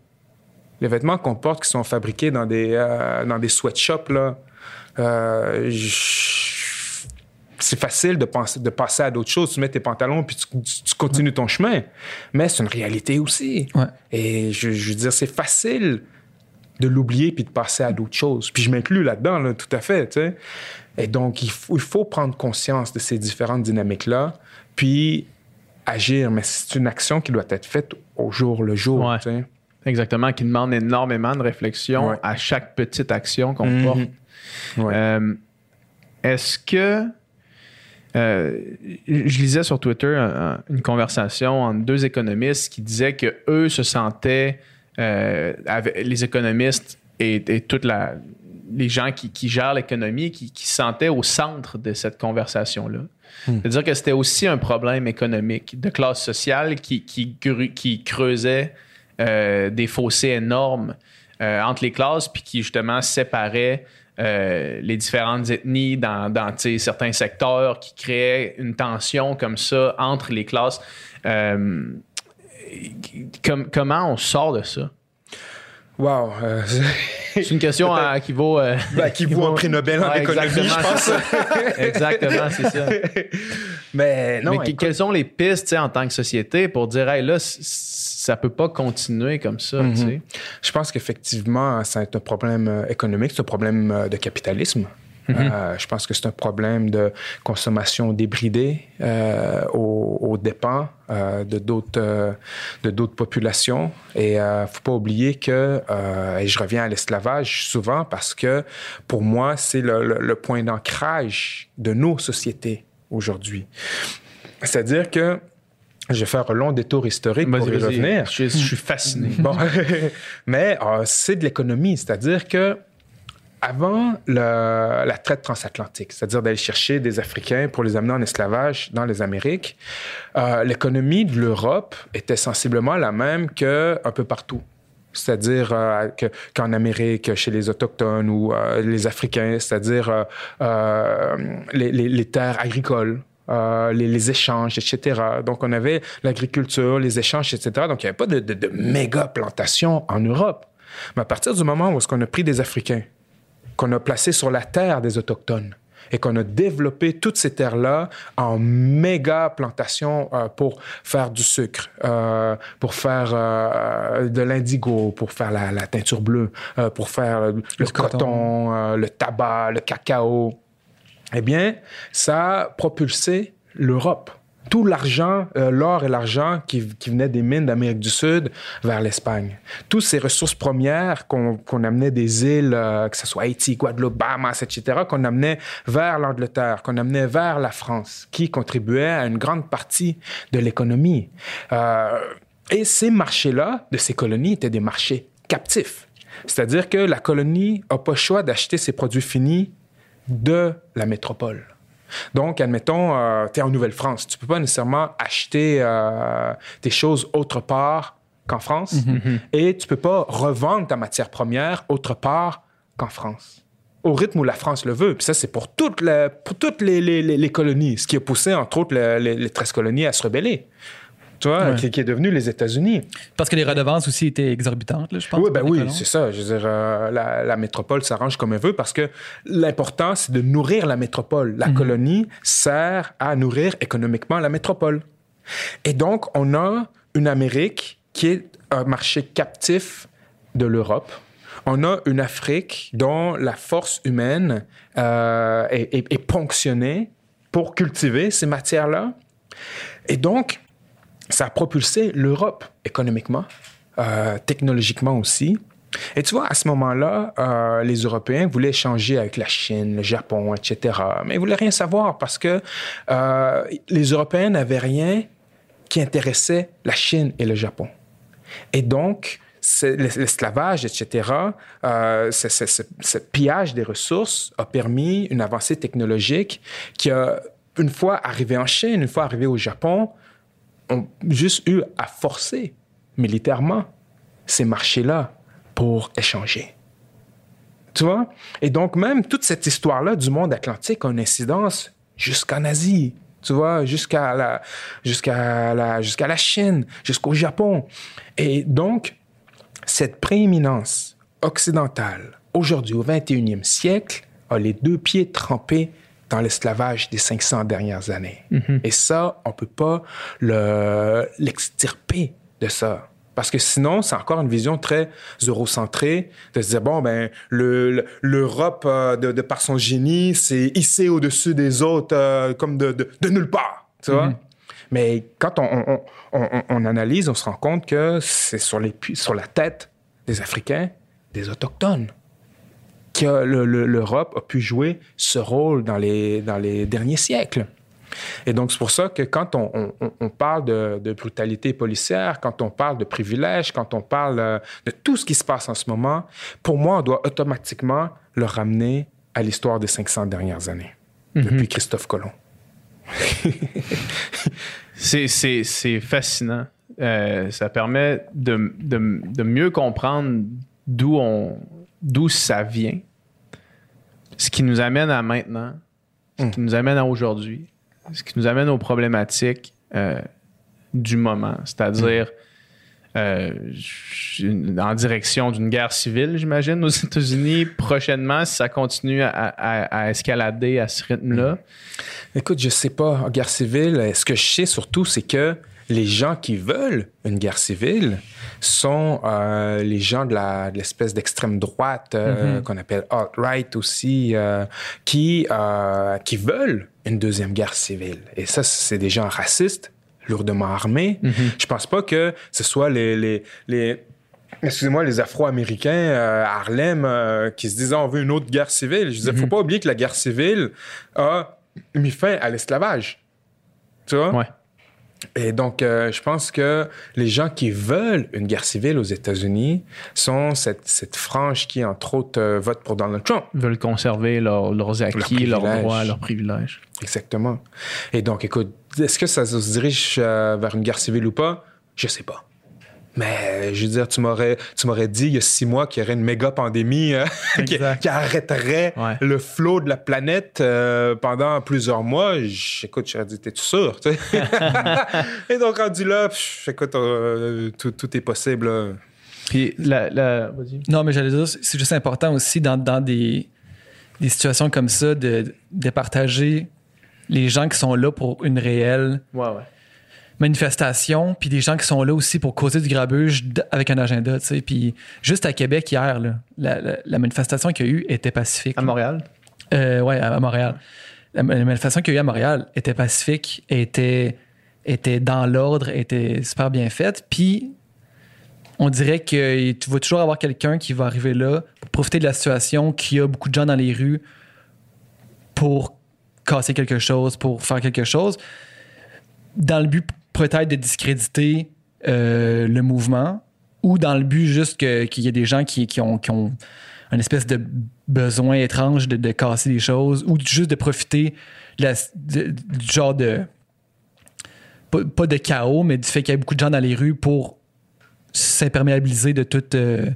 les vêtements qu'on porte qui sont fabriqués dans des euh, dans des sweatshops là, euh, je- c'est facile de penser de passer à d'autres choses. Tu mets tes pantalons puis tu, tu continues ton chemin, mais c'est une réalité aussi. Ouais. Et je, je veux dire, c'est facile de l'oublier puis de passer à d'autres choses. Puis je m'inclus là-dedans, là, tout à fait. Et donc, il faut, il faut prendre conscience de ces différentes dynamiques-là, puis agir. Mais c'est une action qui doit être faite au jour le jour, Ouais. Exactement, qui demande énormément de réflexion Ouais. à chaque petite action qu'on Mhm. porte. Ouais. Euh, Est-ce que. Euh, je lisais sur Twitter un- un- une conversation entre deux économistes qui disaient que eux se sentaient, euh, avec- les économistes et, et toute la, les gens qui, qui gèrent l'économie, qui, qui se sentaient au centre de cette conversation-là. C'est-à-dire que c'était aussi un problème économique de classe sociale qui, qui, gru- qui creusait euh, des fossés énormes entre les classes, puis qui justement séparait euh, les différentes ethnies dans, certains secteurs qui créaient une tension comme ça entre les classes. Euh, com- comment on sort de ça? Wow. euh, C'est une question à- qui vaut. euh, ben, qui vaut un prix Nobel en Ouais, économie, je exactement, pense. c'est ça. Exactement, c'est ça. Mais non, Mais écoute, quelles sont les pistes en tant que société pour dire, hey, là, ça peut pas continuer comme ça? Mhm. je pense qu'effectivement, c'est un problème euh, économique, c'est un problème de capitalisme. Euh, je pense que c'est un problème de consommation débridée euh, aux, aux dépens euh, de d'autres euh, de d'autres populations. Et euh, faut pas oublier que, euh, et je reviens à l'esclavage souvent parce que pour moi, c'est le, le- le point d'ancrage de nos sociétés aujourd'hui. C'est-à-dire que je vais faire un long détour historique pour y revenir. Je, je suis fasciné. Bon, mais c'est de l'économie, c'est-à-dire que avant la traite transatlantique, c'est-à-dire d'aller chercher des Africains pour les amener en esclavage dans les Amériques, euh, l'économie de l'Europe était sensiblement la même que un peu partout. C'est-à-dire euh, que- qu'en Amérique, chez les Autochtones ou euh, les Africains, c'est-à-dire les, terres agricoles, les, échanges, etc. Donc, on avait l'agriculture, les échanges, etc. Donc, il n'y avait pas de, de- méga plantations en Europe. Mais à partir du moment où est-ce qu'on a pris des Africains, qu'on a placés sur la terre des Autochtones, et qu'on a développé toutes ces terres-là en méga plantations euh, pour faire du sucre, euh, pour faire euh, de l'indigo, pour faire la, la teinture bleue, pour faire le, le coton. coton, le tabac, le cacao, eh bien, ça a propulsé l'Europe. Tout l'argent, euh, l'or et l'argent qui, qui venaient des mines d'Amérique du Sud vers l'Espagne. Toutes ces ressources premières qu'on amenait des îles, euh, que ce soit Haïti, Guadeloupe, Bahamas, etc., qu'on amenait vers l'Angleterre, qu'on amenait vers la France, qui contribuait à une grande partie de l'économie. Euh, et ces marchés-là, de ces colonies, étaient des marchés captifs. C'est-à-dire que la colonie n'a pas le choix d'acheter ses produits finis de la métropole. Donc, admettons, tu es en Nouvelle-France. Tu peux pas nécessairement acheter euh, tes choses autre part qu'en France et tu peux pas revendre ta matière première autre part qu'en France. Au rythme où la France le veut. Puis ça, c'est pour toutes, les, pour toutes les, les- les- les colonies, ce qui a poussé, entre autres, le- les, les 13 colonies à se rebeller. Tu vois, Ouais. qui, qui est devenu les États-Unis. Parce que les redevances aussi étaient exorbitantes, là, je pense. Oui, ben oui, c'est ça. Je veux dire, euh, la, la métropole s'arrange comme elle veut parce que l'important, c'est de nourrir la métropole. La colonie sert à nourrir économiquement la métropole. Et donc, on a une Amérique qui est un marché captif de l'Europe. On a une Afrique dont la force humaine euh, est, est- est ponctionnée pour cultiver ces matières-là. Et donc, ça a propulsé l'Europe économiquement, euh, technologiquement aussi. Et tu vois, à ce moment-là, euh, les Européens voulaient échanger avec la Chine, le Japon, etc. Mais ils voulaient rien savoir parce que euh, les Européens n'avaient rien qui intéressait la Chine et le Japon. Et donc, l'esclavage, etc., ce, ce- pillage des ressources a permis une avancée technologique qui a, une fois arrivé en Chine, une fois arrivé au Japon, ont juste eu à forcer militairement ces marchés-là pour échanger. Tu vois? Et donc, même toute cette histoire-là du monde atlantique a une incidence jusqu'en Asie. Tu vois, jusqu'à la, la, jusqu'à la Chine, jusqu'au Japon. Et donc, cette prééminence occidentale, aujourd'hui, au 21e siècle, a les deux pieds trempés dans l'esclavage des 500 dernières années. Et ça, on ne peut pas le- l'extirper de ça. Parce que sinon, c'est encore une vision très eurocentrée de se dire, bon, ben, le- le- l'Europe, euh, de, de par son génie, c'est hissé au-dessus des autres euh, comme de, de- de nulle part. Tu vois? Mais quand on, on- on- on- on analyse, on se rend compte que c'est sur, les, pu- sur la tête des Africains, des Autochtones, que le- le- l'Europe a pu jouer ce rôle dans les, dans les derniers siècles. Et donc, c'est pour ça que quand on, on- on- on parle de, de brutalité policière, quand on parle de privilèges, quand on parle euh, de tout ce qui se passe en ce moment, pour moi, on doit automatiquement le ramener à l'histoire des 500 dernières années, depuis Christophe Colomb. C'est, fascinant. Euh, ça permet de, de- de mieux comprendre d'où, on, d'où ça vient. Ce qui nous amène à maintenant, ce qui nous amène à aujourd'hui, ce qui nous amène aux problématiques euh, du moment, c'est-à-dire euh, une- en direction d'une guerre civile, j'imagine, aux États-Unis prochainement, si ça continue à, à- à escalader à ce rythme-là. Écoute, je sais pas, en guerre civile, ce que je sais surtout, c'est que les gens qui veulent une guerre civile sont euh, les gens de la- de l'espèce d'extrême droite euh, qu'on appelle alt-right aussi, euh, qui, qui veulent une deuxième guerre civile. Et ça, c'est des gens racistes, lourdement armés. Je pense pas que ce soit les, les, les excusez-moi, les Afro-Américains euh, à Harlem euh, qui se disent Ah, on veut une autre guerre civile. Je disais, faut pas oublier que la guerre civile a mis fin à l'esclavage. Tu vois? Ouais. Et donc, euh, je pense que les gens qui veulent une guerre civile aux États-Unis sont cette, cette frange qui, entre autres, euh, vote pour Donald Trump. Veulent conserver leur- leurs acquis, leurs droits, leurs privilèges. Exactement. Et donc, écoute, est-ce que ça se dirige euh, vers une guerre civile ou pas? Je sais pas. Mais je veux dire, tu m'aurais, tu m'aurais dit il y a six mois qu'il y aurait une méga pandémie euh, qui, arrêterait Ouais. le flot de la planète euh, pendant plusieurs mois. J- Écoute, j'aurais dit, t'es-tu sûr? tu sais? Et donc, rendu là, pff, écoute, euh, tout, tout est possible. là. Puis, la. Non, mais j'allais dire, c'est juste important aussi dans, dans des, des situations comme ça de, de partager les gens qui sont là pour une réelle Ouais, ouais. Manifestation, puis des gens qui sont là aussi pour causer du grabuge avec un agenda, tu sais. Puis juste à Québec hier, là, la, la- la manifestation qu'il y a eu était pacifique. À Montréal? Euh, ouais, à, à Montréal. La, la manifestation qu'il y a eu à Montréal était pacifique, était, était dans l'ordre, était super bien faite. Puis on dirait que tu vas toujours avoir quelqu'un qui va arriver là pour profiter de la situation, qu'il y a beaucoup de gens dans les rues pour casser quelque chose, pour faire quelque chose, dans le but peut-être de discréditer euh, le mouvement ou dans le but juste qu'il y ait des gens qui, qui ont, qui ont une espèce de besoin étrange de, casser des choses ou juste de profiter la- du genre de. Pas, pas de chaos, mais du fait qu'il y a beaucoup de gens dans les rues pour s'imperméabiliser de toute, euh,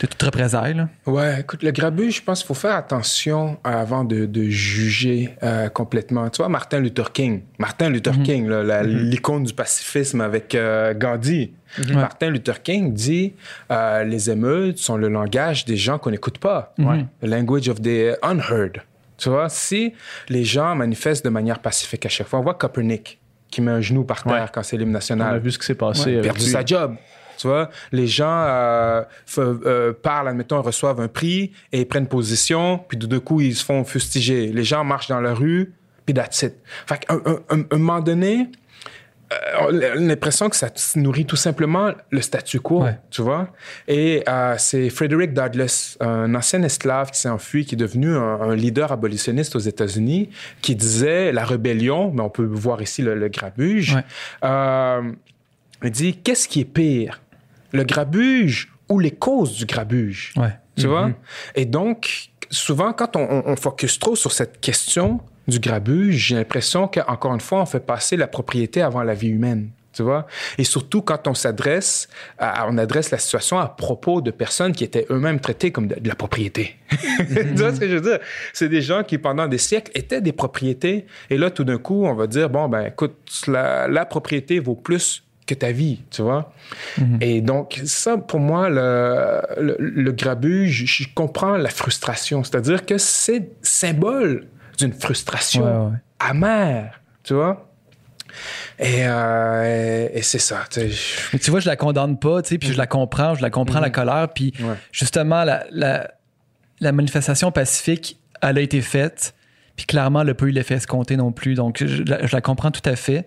de toute représailles. là. Ouais, écoute, le grabuge, je pense qu'il faut faire attention avant de, de juger euh, complètement. Tu vois, Martin Luther King, Martin Luther King, là, la- l'icône du pacifisme avec euh, Gandhi. Martin Luther King dit euh, les émeutes sont le langage des gens qu'on n'écoute pas. Ouais. The language of the unheard. Tu vois, si les gens manifestent de manière pacifique à chaque fois, on voit Copernic qui met un genou par terre Ouais. quand c'est l'hymne On national a vu ce qui s'est passé. Ouais, avec perdu lui. sa job. Tu vois, les gens euh, euh, parlent, admettons, reçoivent un prix et ils prennent position, puis tout d'un coup, ils se font fustiger. Les gens marchent dans la rue, puis that's it. Fait qu'à un, un- un- un moment donné, euh, on a l'impression que ça nourrit tout simplement le statu quo, Ouais. tu vois. Et euh, c'est Frederick Douglass, un ancien esclave qui s'est enfui, qui est devenu un, un leader abolitionniste aux États-Unis, qui disait la rébellion, mais on peut voir ici le, le grabuge. Ouais. Euh, il dit qu'est-ce qui est pire, le grabuge ou les causes du grabuge Ouais. Tu vois? Et donc, souvent, quand on, on- on focus trop sur cette question du grabuge, j'ai l'impression qu'encore une fois, on fait passer la propriété avant la vie humaine. Tu vois? Et surtout quand on s'adresse, à- on adresse la situation à propos de personnes qui étaient eux-mêmes traitées comme de, de la propriété. tu vois ce que je veux dire? C'est des gens qui, pendant des siècles, étaient des propriétés. Et là, tout d'un coup, on va dire, bon, ben, écoute, la, la propriété vaut plus que ta vie, tu vois? Et donc, ça, pour moi, le, le, le grabuge, je comprends la frustration. C'est-à-dire que c'est symbole d'une frustration Ouais, ouais. amère, tu vois? Et, euh, et c'est ça. tu tu vois, je la condamne pas, tu sais, puis je la comprends, je la comprends, la colère, puis Ouais. justement, la, la, la manifestation pacifique, elle a été faite, puis clairement, elle n'a pas eu l'effet escompté non plus, donc je la comprends tout à fait.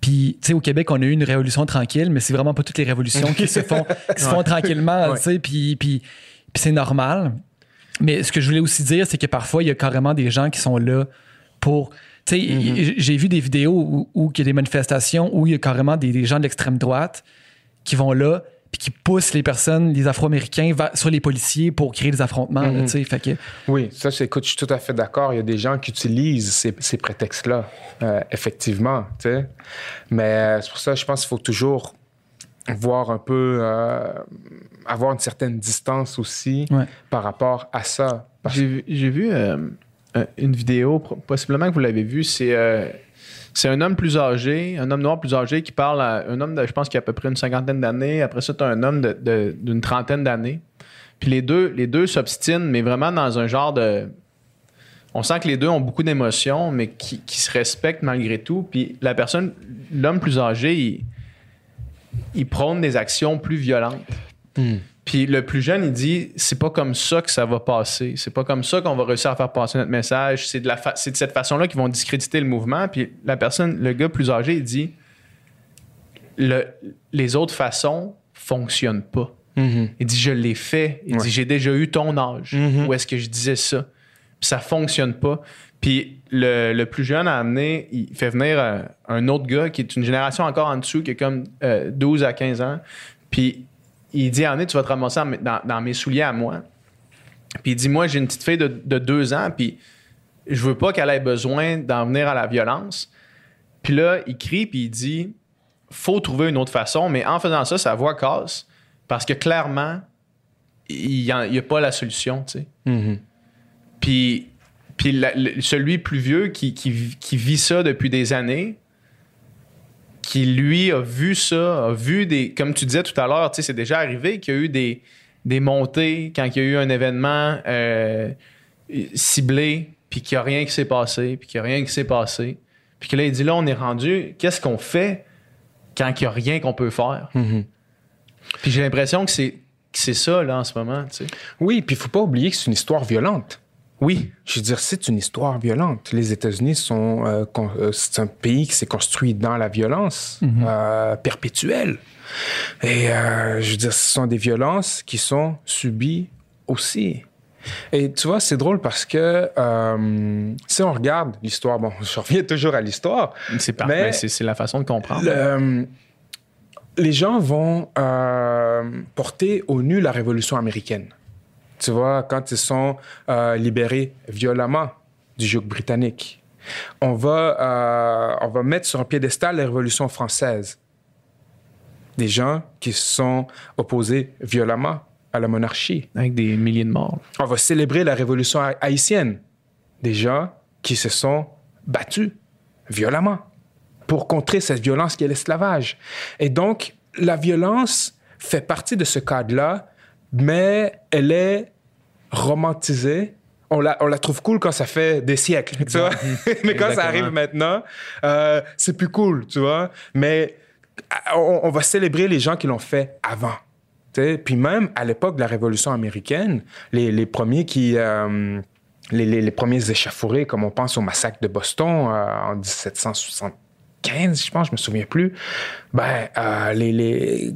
Puis, tu sais, au Québec, on a eu une révolution tranquille, mais c'est vraiment pas toutes les révolutions qui se font, qui se font tranquillement, tu sais, puis, puis, puis c'est normal. Mais ce que je voulais aussi dire, c'est que parfois, il y a carrément des gens qui sont là pour. Tu sais, Mm-hmm. j'ai vu des vidéos où, où il y a des manifestations où il y a carrément des, des gens de l'extrême droite qui vont là puis qui poussent les personnes, les Afro-Américains, sur les policiers pour créer des affrontements. là, tu sais. Fait que, Oui, ça, c'est, écoute, je suis tout à fait d'accord. Il y a des gens qui utilisent ces, ces prétextes-là, euh, effectivement, tu sais. Mais euh, c'est pour ça, je pense qu'il faut toujours voir un peu, euh, avoir une certaine distance aussi Ouais. par rapport à ça. Parce- J'ai vu- une vidéo, possiblement que vous l'avez vu, c'est euh, c'est un homme plus âgé, un homme noir plus âgé qui parle à un homme, je pense, qui a à peu près une cinquantaine d'années. Après ça, tu as un homme d'une trentaine d'années. Puis les deux les deux s'obstinent, mais vraiment dans un genre de... On sent que les deux ont beaucoup d'émotions, mais qui, qui se respectent malgré tout. Puis la personne, l'homme plus âgé, il, il prône des actions plus violentes. Hmm. Puis le plus jeune, il dit c'est pas comme ça que ça va passer. C'est pas comme ça qu'on va réussir à faire passer notre message. C'est de, la fa- c'est de cette façon-là qu'ils vont discréditer le mouvement. Puis la personne, le gars plus âgé, il dit le- les autres façons fonctionnent pas. Mhm. Il dit je l'ai fait. Il Ouais. dit j'ai déjà eu ton âge. Mhm. Où est-ce que je disais ça? Puis ça fonctionne pas. Puis le, le plus jeune a amené, il fait venir euh, un autre gars qui est une génération encore en dessous, qui est comme euh, 12 à 15 ans. Puis il dit, Anne, tu vas te ramasser dans, dans mes souliers à moi. Puis il dit, moi, j'ai une petite fille de, de deux ans, puis je veux pas qu'elle ait besoin d'en venir à la violence. Puis là, il crie, puis il dit, faut trouver une autre façon, mais en faisant ça, sa voix casse, parce que clairement, il n'y a, pas la solution, tu sais. Mhm. Puis, puis la- le- celui plus vieux qui, qui- qui vit ça depuis des années, qui lui a vu ça, a vu des. Comme tu disais tout à l'heure, tu sais, c'est déjà arrivé qu'il y a eu des, des montées quand il y a eu un événement euh, ciblé, puis qu'il n'y a rien qui s'est passé, puis qu'il n'y a rien qui s'est passé. Puis que là, il dit là, on est rendu, qu'est-ce qu'on fait quand il n'y a rien qu'on peut faire? Mhm. Puis j'ai l'impression que c'est, que c'est ça, là, en ce moment, tu sais. Oui, puis il faut pas oublier que c'est une histoire violente. Oui. Je veux dire, c'est une histoire violente. Les États-Unis sont, euh, euh, c'est un pays qui s'est construit dans la violence euh, perpétuelle. Et euh, je veux dire, ce sont des violences qui sont subies aussi. Et tu vois, c'est drôle parce que euh, si on regarde l'histoire, bon, je reviens toujours à l'histoire. C'est, par- Mais- ben, c'est, c'est la façon de comprendre. Le- les gens vont euh, porter au nu la révolution américaine. Tu vois, quand ils sont euh, libérés violemment du joug britannique. On va, euh, on va mettre sur un piédestal la révolution française. Des gens qui se sont opposés violemment à la monarchie. Avec des milliers de morts. On va célébrer la révolution ha- haïtienne. Des gens qui se sont battus violemment pour contrer cette violence qui est l'esclavage. Et donc, la violence fait partie de ce cadre-là, mais elle est romantisée. On la, on la trouve cool quand ça fait des siècles, tu vois. mais quand ça arrive maintenant, euh, c'est plus cool, tu vois. Mais euh, on, on va célébrer les gens qui l'ont fait avant. Puis même à l'époque de la Révolution américaine, les, les premiers qui... euh, les, les- les premiers échafaudés, comme on pense au massacre de Boston euh, en 1775, je pense, je me souviens plus, ben, euh, les, les-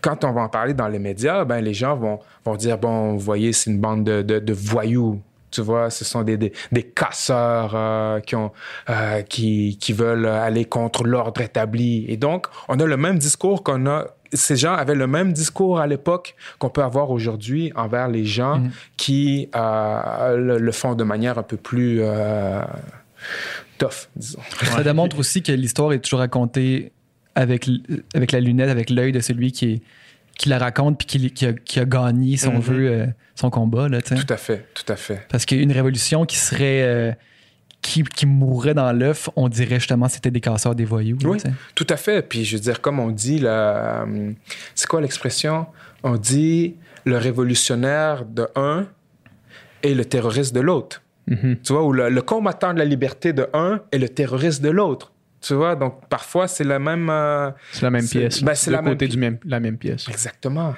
quand on va en parler dans les médias, ben, les gens vont, vont dire, bon, vous voyez, c'est une bande de, de- de voyous. Tu vois, ce sont des, des, des casseurs euh, qui, ont, euh, qui, qui veulent aller contre l'ordre établi. Et donc, on a le même discours qu'on a. Ces gens avaient le même discours à l'époque qu'on peut avoir aujourd'hui envers les gens qui euh, le, le font de manière un peu plus tough, disons. Ça démontre aussi que l'histoire est toujours racontée avec, avec la lunette, avec l'œil de celui qui, est- qui la raconte puis qui, qui a, qui a gagné, si on veut, euh, son combat. Là. Tout à fait, tout à fait. Parce qu'une révolution qui serait. euh, qui, qui mourrait dans l'œuf, on dirait justement que c'était des casseurs, des voyous. Oui. Tout à fait. Puis je veux dire, comme on dit, là, euh, c'est quoi l'expression? On dit le révolutionnaire de un et le terroriste de l'autre. Mhm. Tu vois, ou le, le combattant de la liberté de un et le terroriste de l'autre. Tu vois, donc parfois c'est la même. euh, C'est la même C'est- pièce. ben, c'est Deux la même du même, la même pièce. Exactement.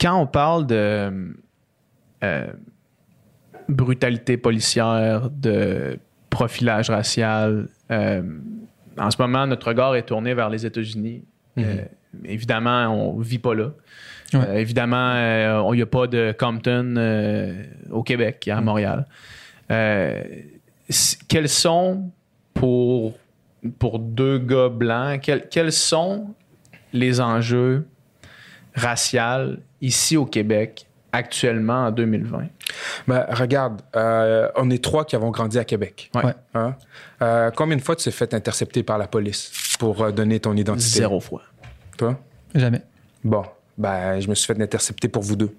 Quand on parle de euh, brutalité policière, de profilage racial, euh, en ce moment, notre regard est tourné vers les États-Unis. Euh, évidemment, on vit pas là. Ouais. Euh, évidemment, euh, il n'y a pas de Compton euh, au Québec, à Montréal. Euh, c- quels sont, pour, pour deux gars blancs, quels, quels sont les enjeux raciaux ici au Québec actuellement en 2020? Ben, regarde, euh, on est trois qui avons grandi à Québec. Ouais. Ouais. Hein? Euh, combien de fois tu t'es fait intercepter par la police pour euh, donner ton identité? Zéro fois. Toi? Jamais. Bon, ben, je me suis fait intercepter pour vous deux.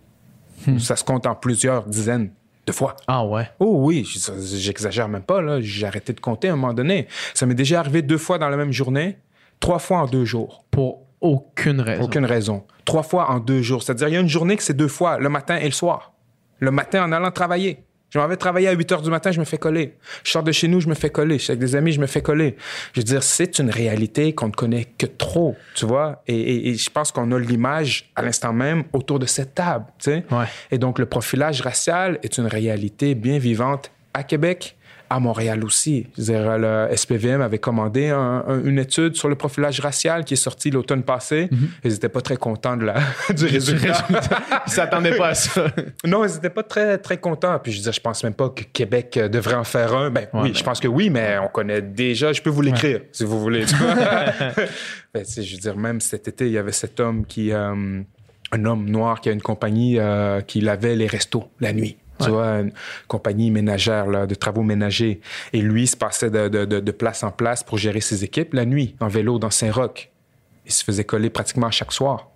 Hmm. Ça se compte en plusieurs dizaines de fois. Ah ouais. Oh oui, j'exagère même pas, là. J'ai arrêté de compter à un moment donné. Ça m'est déjà arrivé deux fois dans la même journée, trois fois en deux jours. Pour aucune raison. Aucune raison. Trois fois en deux jours. C'est-à-dire, il y a une journée que c'est deux fois, le matin et le soir. Le matin en allant travailler. Je m'en vais travailler à 8 heures du matin, je me fais coller. Je sors de chez nous, je me fais coller. Je suis avec des amis, je me fais coller. Je veux dire, c'est une réalité qu'on ne connaît que trop, tu vois? Et, et- et je pense qu'on a l'image à l'instant même autour de cette table, tu sais? Ouais. Et donc, le profilage racial est une réalité bien vivante à Québec, à Montréal aussi. Je veux dire, le SPVM avait commandé un- un- une étude sur le profilage racial qui est sortie l'automne passé. Ils n'étaient pas très contents de la, du résultat. Ils s'attendaient pas à ça. non, ils n'étaient pas très, très contents. Puis je disais, je pense même pas que Québec euh, devrait en faire un. Ben oui, mais- je pense que oui, mais on connaît déjà. Je peux vous l'écrire, si vous voulez. Ben, je veux dire, même cet été, il y avait cet homme qui... euh, un homme noir qui a une compagnie euh, qui lavait les restos la nuit. Tu vois, une compagnie ménagère là, de travaux ménagers. Et lui, il se passait de, de- de- de place en place pour gérer ses équipes la nuit, en vélo dans Saint-Roch. Il se faisait coller pratiquement chaque soir.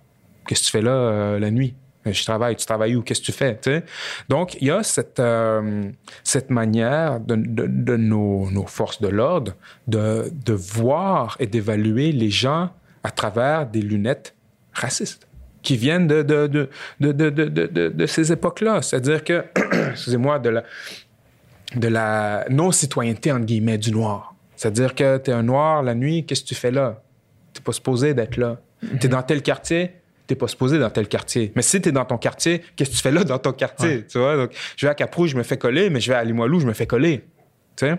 Qu'est-ce que tu fais là euh, la nuit? Euh, Je travaille. Tu travailles où? Qu'est-ce que tu fais? Tu sais? Donc, il y a cette, euh, cette manière de, de- de nos, nos forces de l'ordre de, de voir et d'évaluer les gens à travers des lunettes racistes qui viennent de, ces époques-là. C'est-à-dire que, excusez-moi, de la, de la non-citoyenneté, entre guillemets, du noir. C'est-à-dire que tu es un noir la nuit, qu'est-ce que tu fais là? Tu pas supposé d'être là. Tu es dans tel quartier, tu pas supposé dans tel quartier. Mais si tu es dans ton quartier, qu'est-ce que tu fais là dans ton quartier? Tu vois? Donc, je vais à Caprou, je me fais coller, mais je vais à Limoilou, je me fais coller. Tu sais?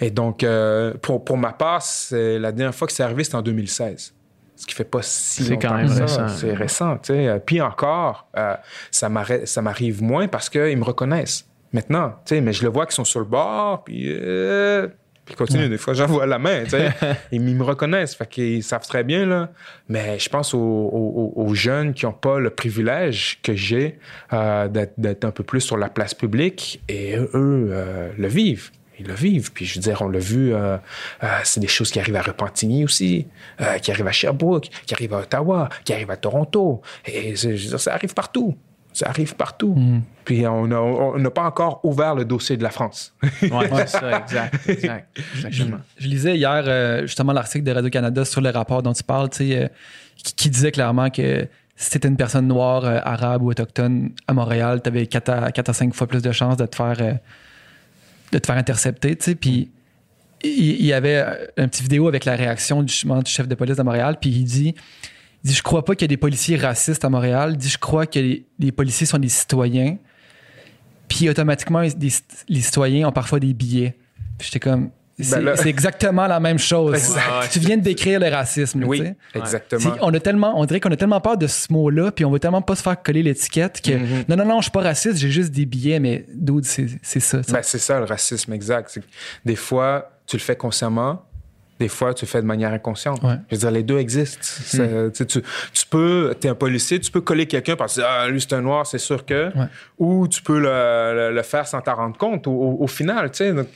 Et donc, euh, pour, pour ma part, c'est la dernière fois que c'est arrivé, c'était en 2016. Ce qui fait pas si C'est quand même récent. C'est récent, tu sais. Euh, Puis encore, euh, ça m'arrive moins parce qu'ils me reconnaissent maintenant, tu sais. Mais je le vois qu'ils sont sur le bord, puis... euh, puis ils continuent. Des fois, j'envoie la main, tu sais. ils me reconnaissent, fait qu'ils savent très bien, là. Mais je pense aux, aux- aux jeunes qui n'ont pas le privilège que j'ai euh, d'être un peu plus sur la place publique et eux, le vivent. Ils le vivent. Puis je veux dire, on l'a vu, euh, euh, c'est des choses qui arrivent à Repentigny aussi, euh, qui arrivent à Sherbrooke, qui arrivent à Ottawa, qui arrivent à Toronto. Et c'est- je veux dire, ça arrive partout. Ça arrive partout. Puis on n'a on n'a pas encore ouvert le dossier de la France. Ouais, c'est ça, exact. exact. Exactement. Je lisais hier euh, justement l'article de Radio-Canada sur le rapport dont tu parles, euh, qui, qui disait clairement que si tu étais une personne noire, euh, arabe ou autochtone à Montréal, tu avais 4 à, 4 à 5 fois plus de chances de te faire, euh, de te faire intercepter. tu sais. Puis il, y avait une petite vidéo avec la réaction du, chef de police de Montréal, puis il dit, il Je crois pas qu'il y ait des policiers racistes à Montréal. Il dit Je crois que les, policiers sont des citoyens. Puis automatiquement, les, les citoyens ont parfois des billets. J'étais comme. C'est là- c'est exactement la même chose. Exact. Tu viens de décrire le racisme. Oui, exactement. On, a tellement, on dirait qu'on a tellement peur de ce mot-là, puis on veut tellement pas se faire coller l'étiquette que Mm-hmm. non, non, non, je suis pas raciste, j'ai juste des billets, mais d'autres, c'est c'est ça. Ben, c'est ça le racisme, exact. Des fois, tu le fais consciemment, des fois, tu le fais de manière inconsciente. Ouais. Je veux dire, les deux existent. C'est- tu peux, tu es un policier, tu peux coller quelqu'un parce que ah, lui, c'est un noir, c'est sûr que. Ouais. Ou tu peux le, le- le faire sans t'en rendre compte au, au- au final. Donc,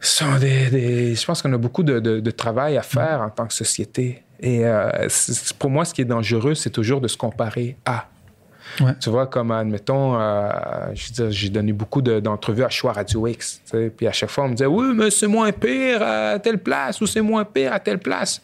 sont des, des- je pense qu'on a beaucoup de, de- de travail à faire en tant que société. Et euh, pour moi, ce qui est dangereux, c'est toujours de se comparer à. Ouais. Tu vois, comme, admettons, euh, j'ai donné beaucoup de- d'entrevues à Choix Radio X. tu sais, Puis à chaque fois, on me disait, oui, mais c'est moins pire à telle place ou c'est moins pire à telle place.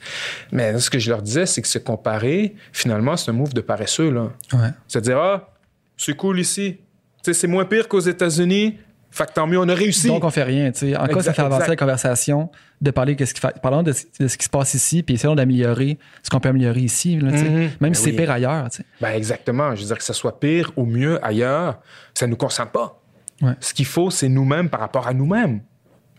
Mais ce que je leur disais, c'est que se comparer, finalement, c'est un move de paresseux. Ouais. C'est-à-dire, ah, c'est cool ici. Tu sais, c'est moins pire qu'aux États-Unis. Fait que tant mieux, on a réussi. Donc, on fait rien. tu sais. En quoi ça Exact, fait avancer exact. la conversation de parler de ce qui fait, parlons de, ce- de ce qui se passe ici, puis essayons d'améliorer ce qu'on peut améliorer ici, là. Mhm. même Ben si c'est oui. pire ailleurs. tu sais. Ben exactement. Je veux dire que ça soit pire ou mieux ailleurs, ça ne nous concerne pas. Ouais. Ce qu'il faut, c'est nous-mêmes par rapport à nous-mêmes.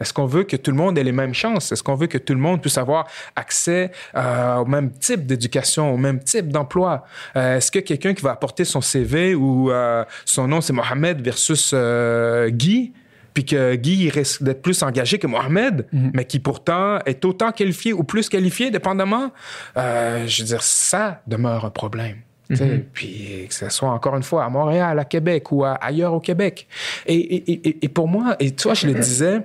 Est-ce qu'on veut que tout le monde ait les mêmes chances? Est-ce qu'on veut que tout le monde puisse avoir accès euh, au même type d'éducation, au même type d'emploi? Euh, Est-ce que quelqu'un qui va apporter son CV ou euh, son nom, c'est Mohamed versus Guy, puis que Guy il risque d'être plus engagé que Mohamed, mais qui pourtant est autant qualifié ou plus qualifié, dépendamment, euh, je veux dire, ça demeure un problème. sais. Puis que ce soit encore une fois à Montréal, à Québec ou à- ailleurs au Québec. Et, et- et- et pour moi, et tu vois, je le disais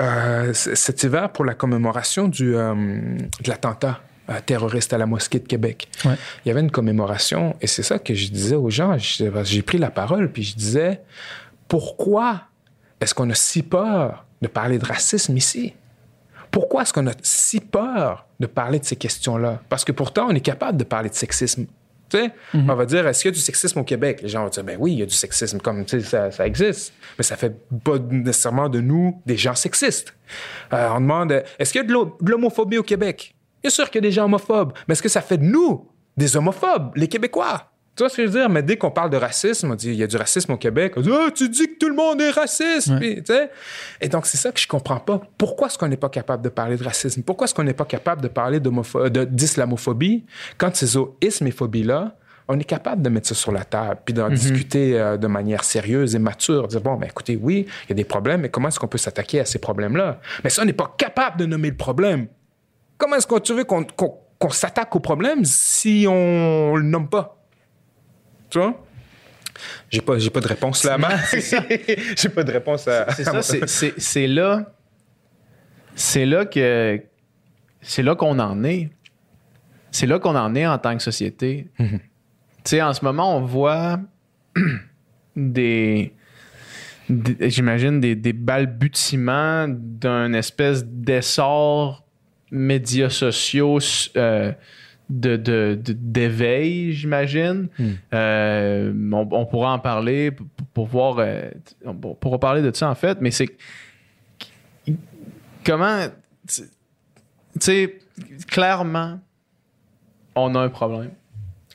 euh, cet hiver pour la commémoration du, euh, de l'attentat euh, terroriste à la mosquée de Québec. Ouais. Il y avait une commémoration et c'est ça que je disais aux gens. J'ai pris la parole puis je disais pourquoi est-ce qu'on a si peur de parler de racisme ici? Pourquoi est-ce qu'on a si peur de parler de ces questions-là? Parce que pourtant, on est capable de parler de sexisme. Sais, on va dire, est-ce qu'il y a du sexisme au Québec? Les gens vont dire, ben oui, il y a du sexisme, comme, ça, ça existe. Mais ça fait pas nécessairement de nous des gens sexistes. Euh, on demande, est-ce qu'il y a de l'homophobie au Québec? Bien sûr qu'il y a des gens homophobes, mais est-ce que ça fait de nous des homophobes, les Québécois? Tu vois ce que je veux dire? Mais dès qu'on parle de racisme, on dit, il y a du racisme au Québec. On dit, Ah, tu dis que tout le monde est raciste. Ouais. Puis. Et donc, c'est ça que je comprends pas. Pourquoi est-ce qu'on n'est pas capable de parler de racisme? Pourquoi est-ce qu'on n'est pas capable de parler d'islamophobie? Quand ces ismes et phobies-là, on est capable de mettre ça sur la table, puis d'en discuter euh, de manière sérieuse et mature. Dire, bon, ben écoutez, oui, il y a des problèmes, mais comment est-ce qu'on peut s'attaquer à ces problèmes-là? Mais si on n'est pas capable de nommer le problème, comment est-ce que tu veux qu'on qu'on- qu'on s'attaque au problème si on le nomme pas? Tu vois? J'ai pas, j'ai pas de réponse là, j'ai pas de réponse à. C'est ça, c'est- là. C'est là que. C'est là qu'on en est. C'est là qu'on en est en tant que société. Tu sais, en ce moment, on voit des. des- J'imagine des, des balbutiements d'un espèce d'essor médias sociaux euh, de, de- de- d'éveil, j'imagine. Euh, on, on pourra en parler pour, pour voir. euh, on pourra parler de ça en fait, mais c'est comment. Tu tu sais, clairement, on a un problème.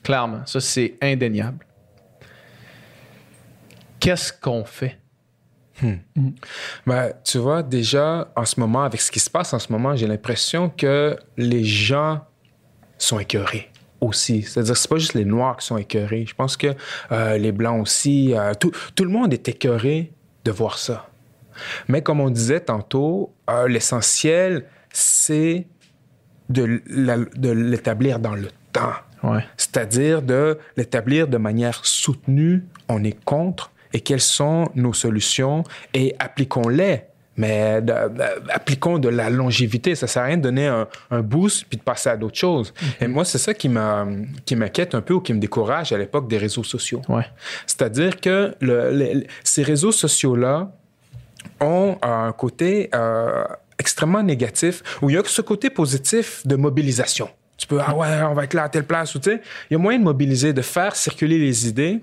Clairement, ça c'est indéniable. Qu'est-ce qu'on fait? Ben, tu vois, déjà, en ce moment, avec ce qui se passe en ce moment, j'ai l'impression que les gens sont écœurés aussi. C'est-à-dire, c'est pas juste les Noirs qui sont écœurés. Je pense que euh, les Blancs aussi, euh, tout, tout le monde est écœuré de voir ça. Mais comme on disait tantôt, euh, l'essentiel, c'est de l'établir dans le temps. Ouais. C'est-à-dire de l'établir de manière soutenue, on est contre, et quelles sont nos solutions, et appliquons-les. Mais de- de- appliquons de la longévité. Ça sert à rien de donner un, un boost puis de passer à d'autres choses. Et moi, c'est ça qui m'inquiète un peu ou qui me décourage à l'époque des réseaux sociaux. Ouais. C'est-à-dire que le- ces réseaux sociaux-là ont un côté euh, extrêmement négatif où il y a ce côté positif de mobilisation. Tu peux, ah ouais, on va être là à telle place, ou tu sais, il y a moyen de mobiliser, de faire circuler les idées,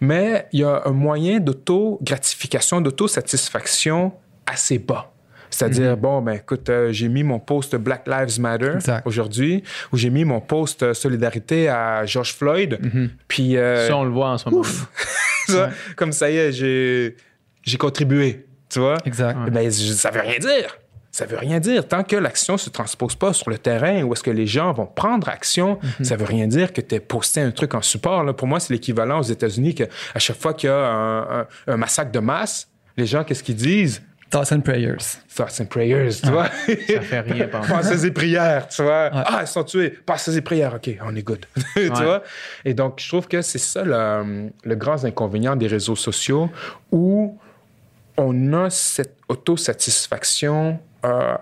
mais il y a un moyen d'auto-gratification, d'auto-satisfaction assez bas. C'est-à-dire, bon, ben écoute, euh, j'ai mis mon post Black Lives Matter aujourd'hui, ou j'ai mis mon post euh, solidarité à George Floyd, puis... euh, Ça, on le voit en ce moment. vois, Comme ça y est, j'ai, contribué. Tu vois? Exact. Eh Ben, ça veut rien dire. Ça veut rien dire. Tant que l'action ne se transpose pas sur le terrain où est-ce que les gens vont prendre action, ça veut rien dire que tu aies posté un truc en support. Là. Pour moi, c'est l'équivalent aux États-Unis qu'à chaque fois qu'il y a un, un- un massacre de masse, les gens, qu'est-ce qu'ils disent? Thoughts and prayers. Thoughts and prayers, tu vois? Ça fait rien penser. Passez et prières, tu vois. Ah, ils sont tués. Passez et prières. OK, on est good. tu Ouais. vois? Et donc, je trouve que c'est ça le, le grand inconvénient des réseaux sociaux où on a cette autosatisfaction euh,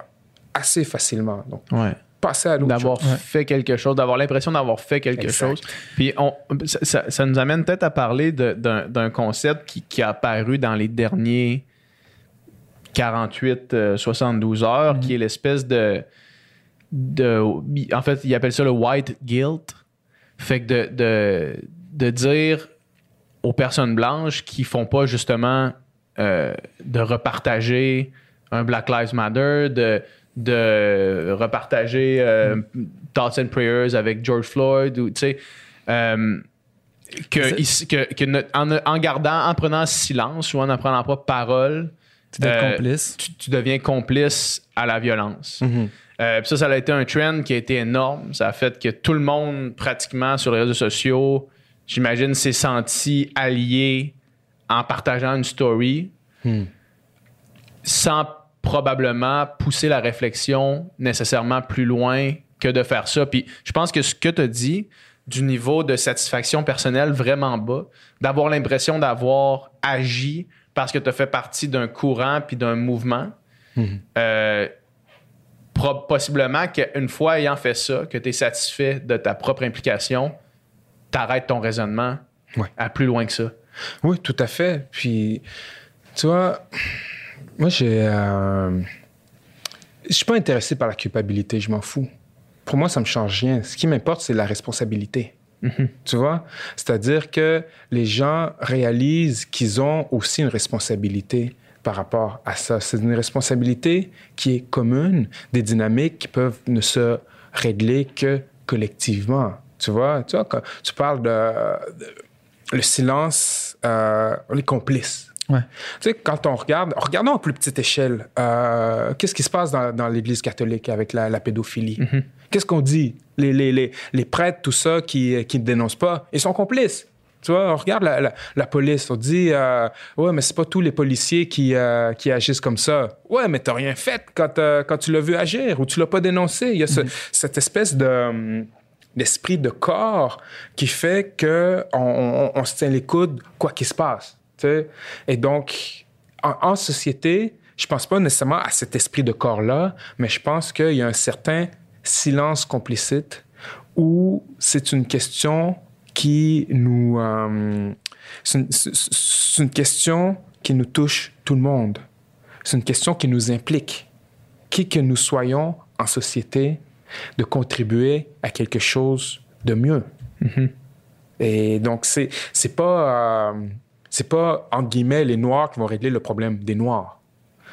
assez facilement. Donc, Ouais. passer à l'autre d'avoir fait quelque chose, d'avoir l'impression d'avoir fait quelque Exact. chose. Puis on, ça, ça- ça nous amène peut-être à parler d'un concept qui, qui a apparu dans les derniers 48, euh, 72 heures, qui est l'espèce de, de... En fait, ils appellent ça le white guilt. Fait que de, de, de dire aux personnes blanches qui font pas justement euh, de repartager un Black Lives Matter, de, de repartager euh, Thoughts and Prayers avec George Floyd, ou tu sais, euh, que, en, en gardant, en prenant silence ou en en prenant pas parole, Tu euh, complice? tu, tu deviens complice à la violence. Mhm. Euh, ça, ça a été un trend qui a été énorme. Ça a fait que tout le monde, pratiquement sur les réseaux sociaux, j'imagine, s'est senti allié en partageant une story sans probablement pousser la réflexion nécessairement plus loin que de faire ça. Puis je pense que ce que tu as dit, du niveau de satisfaction personnelle vraiment bas, d'avoir l'impression d'avoir agi parce que tu as fait partie d'un courant puis d'un mouvement, euh, pro- possiblement qu'une fois ayant fait ça, que tu es satisfait de ta propre implication, t'arrêtes ton raisonnement Ouais. à plus loin que ça. Oui, tout à fait. Puis, tu vois, moi, j'ai. euh, Je suis pas intéressé par la culpabilité, je m'en fous. Pour moi, ça me change rien. Ce qui m'importe, c'est la responsabilité. Tu vois? C'est-à-dire que les gens réalisent qu'ils ont aussi une responsabilité par rapport à ça. C'est une responsabilité qui est commune, des dynamiques qui peuvent ne se régler que collectivement. Tu vois? Tu vois, quand tu parles de, de- le silence, euh, les complices. Ouais. Tu sais, quand on regarde, regardons à plus petite échelle, euh, qu'est-ce qui se passe dans, dans l'Église catholique avec la, la pédophilie? Qu'est-ce qu'on dit? Les, les, les, les prêtres, tout ça, qui qui ne dénoncent pas, ils sont complices. Tu vois, on regarde la, la, la police, on dit, euh, ouais, mais c'est pas tous les policiers qui, euh, qui agissent comme ça. Ouais, mais t'as rien fait quand, euh, quand tu l'as vu agir ou tu l'as pas dénoncé. Il y a ce- cette espèce de hum, d'esprit de corps qui fait que on, on- on se tient les coudes quoi qu'il se passe. tu sais. Et donc, en, en société, je pense pas nécessairement à cet esprit de corps-là, mais je pense qu'il y a un certain silence complicite où c'est une question qui nous... euh, c'est une- question qui nous touche tout le monde. C'est une question qui nous implique. Qui que nous soyons en société, de contribuer à quelque chose de mieux. Et donc, c'est, c'est pas, euh, c'est pas, entre guillemets, les Noirs qui vont régler le problème des Noirs.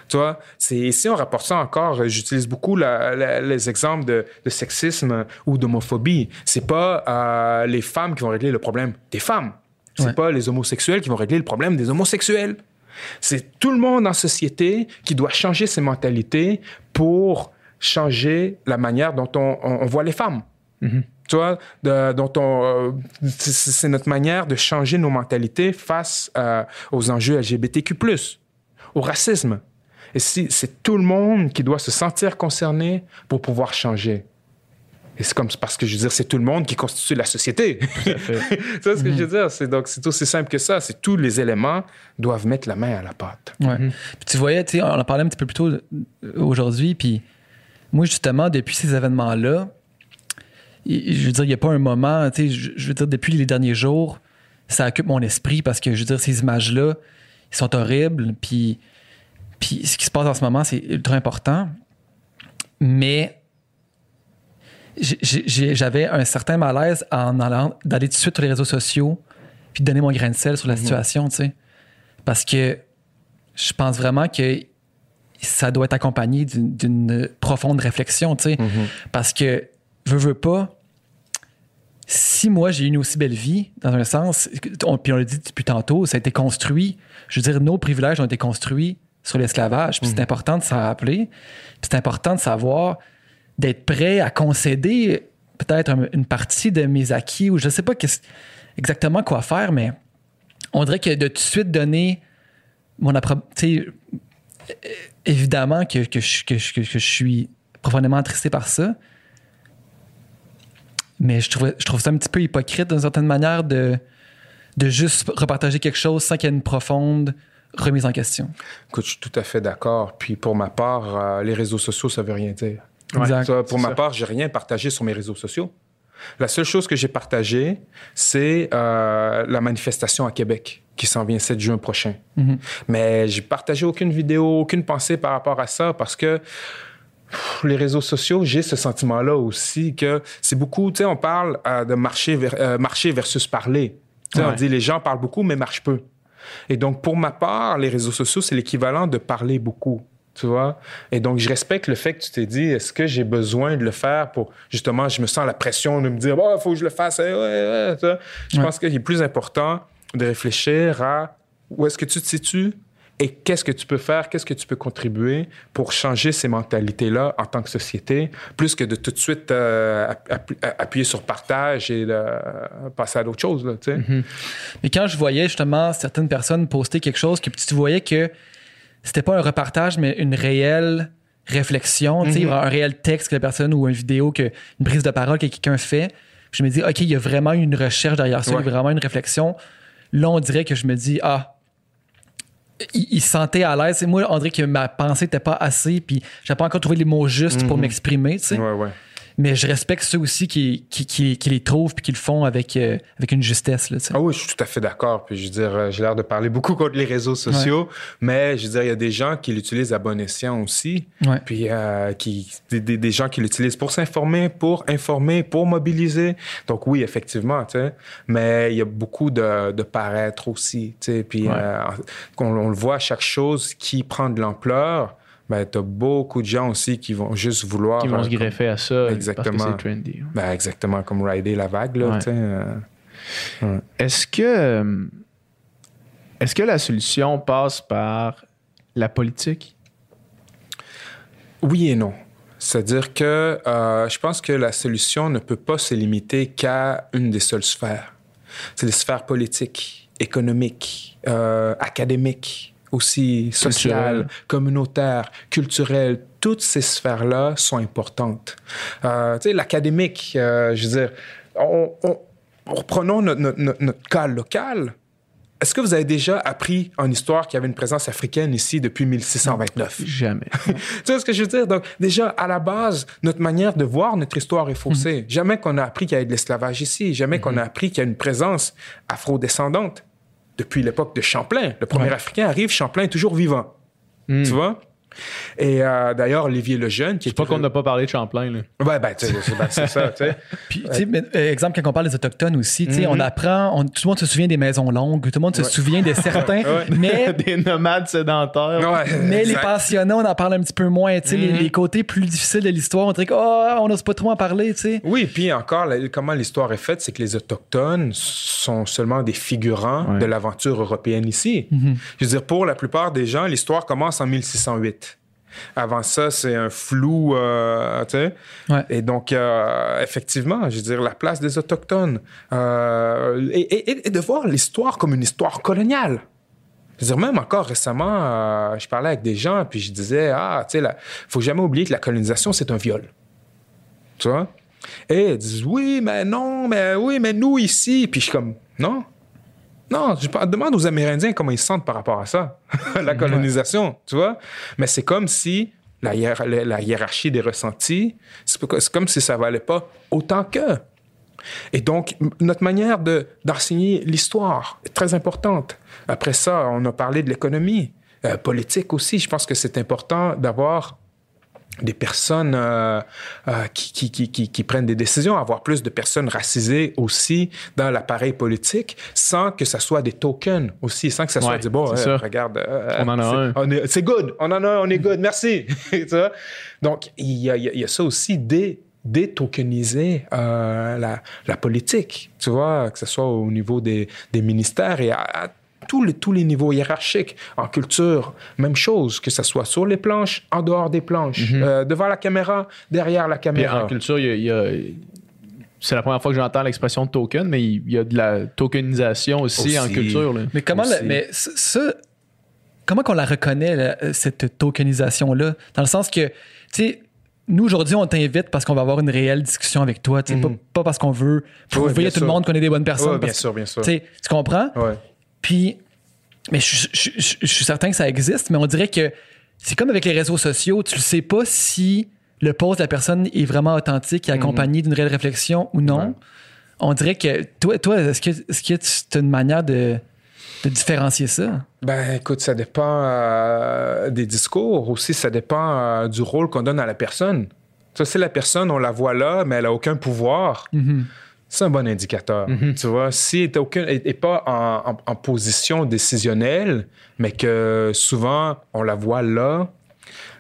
Tu vois, c'est, si on rapporte ça encore, euh, j'utilise beaucoup la- la- les exemples de, de sexisme ou d'homophobie. C'est pas euh, les femmes qui vont régler le problème des femmes. C'est Ouais. pas les homosexuels qui vont régler le problème des homosexuels. C'est tout le monde en société qui doit changer ses mentalités pour changer la manière dont on, on- on voit les femmes. Tu vois, de- dont on, euh, c'est c'est notre manière de changer nos mentalités face euh, aux enjeux LGBTQ+, au racisme. Et si, c'est tout le monde qui doit se sentir concerné pour pouvoir changer. Et c'est comme parce que je veux dire, c'est tout le monde qui constitue la société. tu vois ce que je veux dire? C'est donc c'est aussi simple que ça. C'est tous les éléments doivent mettre la main à la pâte. Ouais. Puis tu voyais, tu sais, on en parlait un petit peu plus tôt euh, aujourd'hui, puis moi, justement, depuis ces événements-là, il- je veux dire, il n'y a pas un moment, tu sais, je je veux dire, depuis les derniers jours, ça occupe mon esprit parce que, je veux dire, ces images-là, ils sont horribles, puis, puis ce qui se passe en ce moment, c'est ultra important. Mais j'avais un certain malaise en allant d'aller tout de suite sur les réseaux sociaux puis de donner mon grain de sel sur la situation, tu sais. Parce que je pense vraiment que ça doit être accompagné d'une- profonde réflexion, tu sais. Parce que, veux, veux pas, si moi j'ai eu une aussi belle vie, dans un sens, on, puis on l'a dit depuis tantôt, ça a été construit, je veux dire, nos privilèges ont été construits sur l'esclavage, puis c'est important de s'en rappeler, puis c'est important de savoir, d'être prêt à concéder peut-être un- une partie de mes acquis, ou je sais pas exactement quoi faire, mais on dirait que de tout de suite donner mon approbation, évidemment que, que, je, que, je- que je suis profondément attristé par ça. Mais je trouve, je trouve ça un petit peu hypocrite d'une certaine manière de, de juste repartager quelque chose sans qu'il y ait une profonde remise en question. Écoute, je suis tout à fait d'accord. Puis pour ma part, euh, les réseaux sociaux, ça veut rien dire. Exact. Ça, pour ma ça. part, j'ai rien partagé sur mes réseaux sociaux. La seule chose que j'ai partagée, c'est euh, la manifestation à Québec qui s'en vient 7 juin prochain. Mhm. Mais j'ai partagé aucune vidéo, aucune pensée par rapport à ça parce que pff, les réseaux sociaux, j'ai ce sentiment-là aussi que c'est beaucoup, tu sais, on parle euh, de marcher, ver- euh, marcher versus parler. Tu sais, On Ouais. dit les gens parlent beaucoup, mais marchent peu. Et donc, pour ma part, les réseaux sociaux, c'est l'équivalent de parler beaucoup. Tu vois? Et donc, je respecte le fait que tu t'es dit, est-ce que j'ai besoin de le faire pour, justement, je me sens la pression de me dire, il faut que je le fasse. ouais, ouais, ça. Je Ouais. pense qu'il est plus important de réfléchir à où est-ce que tu te situes et qu'est-ce que tu peux faire, qu'est-ce que tu peux contribuer pour changer ces mentalités-là en tant que société, plus que de tout de suite euh, app- app- appuyer sur partage et de passer à d'autres choses. Là, sais. Mais quand je voyais justement certaines personnes poster quelque chose, que tu voyais que c'était pas un repartage, mais une réelle réflexion, sais, un réel texte que la personne ou une vidéo, que, une prise de parole que quelqu'un fait, je me dis, OK, il y a vraiment une recherche derrière ça, il y a vraiment une réflexion. Là, on dirait que je me dis, ah, il, se sentait à l'aise. Et moi, dirait que ma pensée n'était pas assez, puis j'avais pas encore trouvé les mots justes pour Mhm. m'exprimer, tu sais. Ouais, ouais. Mais je respecte ceux aussi qui, qui, qui, qui les trouvent puis qui le font avec, euh, avec une justesse, là. Ah oui, je suis tout à fait d'accord. Puis je veux dire, euh, j'ai l'air de parler beaucoup contre les réseaux sociaux, mais je veux dire, il y a des gens qui l'utilisent à bon escient aussi. Ouais. Puis euh, qui, des, des- des gens qui l'utilisent pour s'informer, pour informer, pour mobiliser. Donc oui, effectivement, tu sais. Mais il y a beaucoup de, de paraître aussi, tu sais. Puis Ouais. euh, on le voit, chaque chose qui prend de l'ampleur, ben, t'as beaucoup de gens aussi qui vont juste vouloir... Qui vont euh, se greffer à ça Exactement. parce que c'est trendy. ben, exactement, comme rider la vague, là, Ouais. tu euh. Est-ce que euh, est-ce que la solution passe par la politique? Oui et non. C'est-à-dire que euh, je pense que la solution ne peut pas se limiter qu'à une des seules sphères. C'est les sphères politiques, économiques, euh, académiques, aussi sociales, communautaires, culturelles. Toutes ces sphères-là sont importantes. Euh, tu sais, l'académique, euh, je veux dire, on, on- reprenons notre, notre- notre- notre cas local. Est-ce que vous avez déjà appris en histoire qu'il y avait une présence africaine ici depuis 1629? Jamais. Tu sais ce que je veux dire? Donc, déjà, à la base, notre manière de voir notre histoire est faussée. Jamais qu'on a appris qu'il y avait de l'esclavage ici. Jamais qu'on a appris qu'il y a une présence afro-descendante. Depuis l'époque de Champlain. Le premier Ouais. Africain arrive, Champlain est toujours vivant. Hmm. Tu vois? Et euh, d'ailleurs, Olivier Lejeune, qui C'est pas qu'on n'a pas parlé de Champlain. Là. Ouais, ben, tu sais, c'est ben, c'est ça, tu sais. Puis, mais, euh, exemple, quand on parle des Autochtones aussi, tu sais, on apprend, on- tout le monde se souvient des maisons longues, tout le monde se Ouais. souvient de certains, Ouais. mais, Des nomades sédentaires. Ouais, mais les pensionnats, on en parle un petit peu moins. Tu sais, les, Mhm. les côtés plus difficiles de l'histoire, on dirait qu'on on n'ose pas trop en parler, tu sais. Oui, puis encore, la- comment l'histoire est faite, c'est que les Autochtones sont seulement des figurants Ouais. de l'aventure européenne ici. Mhm. Je veux dire, pour la plupart des gens, l'histoire commence en 1608. Avant ça, c'est un flou, euh, tu sais. Ouais. Et donc, euh, effectivement, je veux dire, la place des Autochtones. euh, et, et- et de voir l'histoire comme une histoire coloniale. Je veux dire, même encore récemment, je parlais avec des gens, puis je disais, ah, tu sais, il faut jamais oublier que la colonisation, c'est un viol. Tu vois? Et ils disent, oui, mais non, mais oui, mais nous ici. Puis je suis comme, non. Non, je demande aux Amérindiens comment ils se sentent par rapport à ça, la colonisation, tu vois. Mais c'est comme si la, hiér- la- la hiérarchie des ressentis, c'est comme si ça valait pas autant qu'eux. Et donc, notre manière de, d'enseigner l'histoire est très importante. Après ça, on a parlé de l'économie, euh, politique aussi. Je pense que c'est important d'avoir des personnes euh, euh, qui, qui, qui, qui, prennent des décisions, avoir plus de personnes racisées aussi dans l'appareil politique, sans que ça soit des tokens aussi, sans que ça soit Ouais, dit, bon, euh, regarde, On en a un. C'est good, on en a un, on est good, merci. Donc, il y a, il y a- ça aussi, dé, détokeniser la, la politique, tu vois, que ce soit au niveau des, des ministères et à, à tous les, tous les niveaux hiérarchiques. En culture, même chose, que ce soit sur les planches, en dehors des planches, euh, devant la caméra, derrière la Mhm. Puis caméra. en culture, il y a- il y a. C'est la première fois que j'entends l'expression token, mais il y a de la tokenisation aussi, Aussi. en culture. là. Mais comment, la- mais ça, comment qu'on la reconnaît, là, cette tokenisation-là? Dans le sens que, tu sais, nous, aujourd'hui, on t'invite parce qu'on va avoir une réelle discussion avec toi, tu sais, pas, pas parce qu'on veut prouver bien à tout le monde qu'on est des bonnes personnes. Ouais, bien parce- sûr, bien sûr. Tu comprends? Ouais. Puis, mais je, je- je- je suis certain que ça existe, mais on dirait que c'est comme avec les réseaux sociaux, tu ne sais pas si le post de la personne est vraiment authentique et accompagné d'une réelle réflexion ou non. Mhm. Ouais. On dirait que toi, toi est-ce que est-ce que tu as une manière de, de différencier ça? Ben, écoute, ça dépend euh, des discours. Aussi, ça dépend euh, du rôle qu'on donne à la personne. Ça, c'est la personne, on la voit là, mais elle a aucun pouvoir. Mhm. C'est un bon indicateur. Tu vois, si elle n'est pas en, en- en position décisionnelle, mais que souvent on la voit là,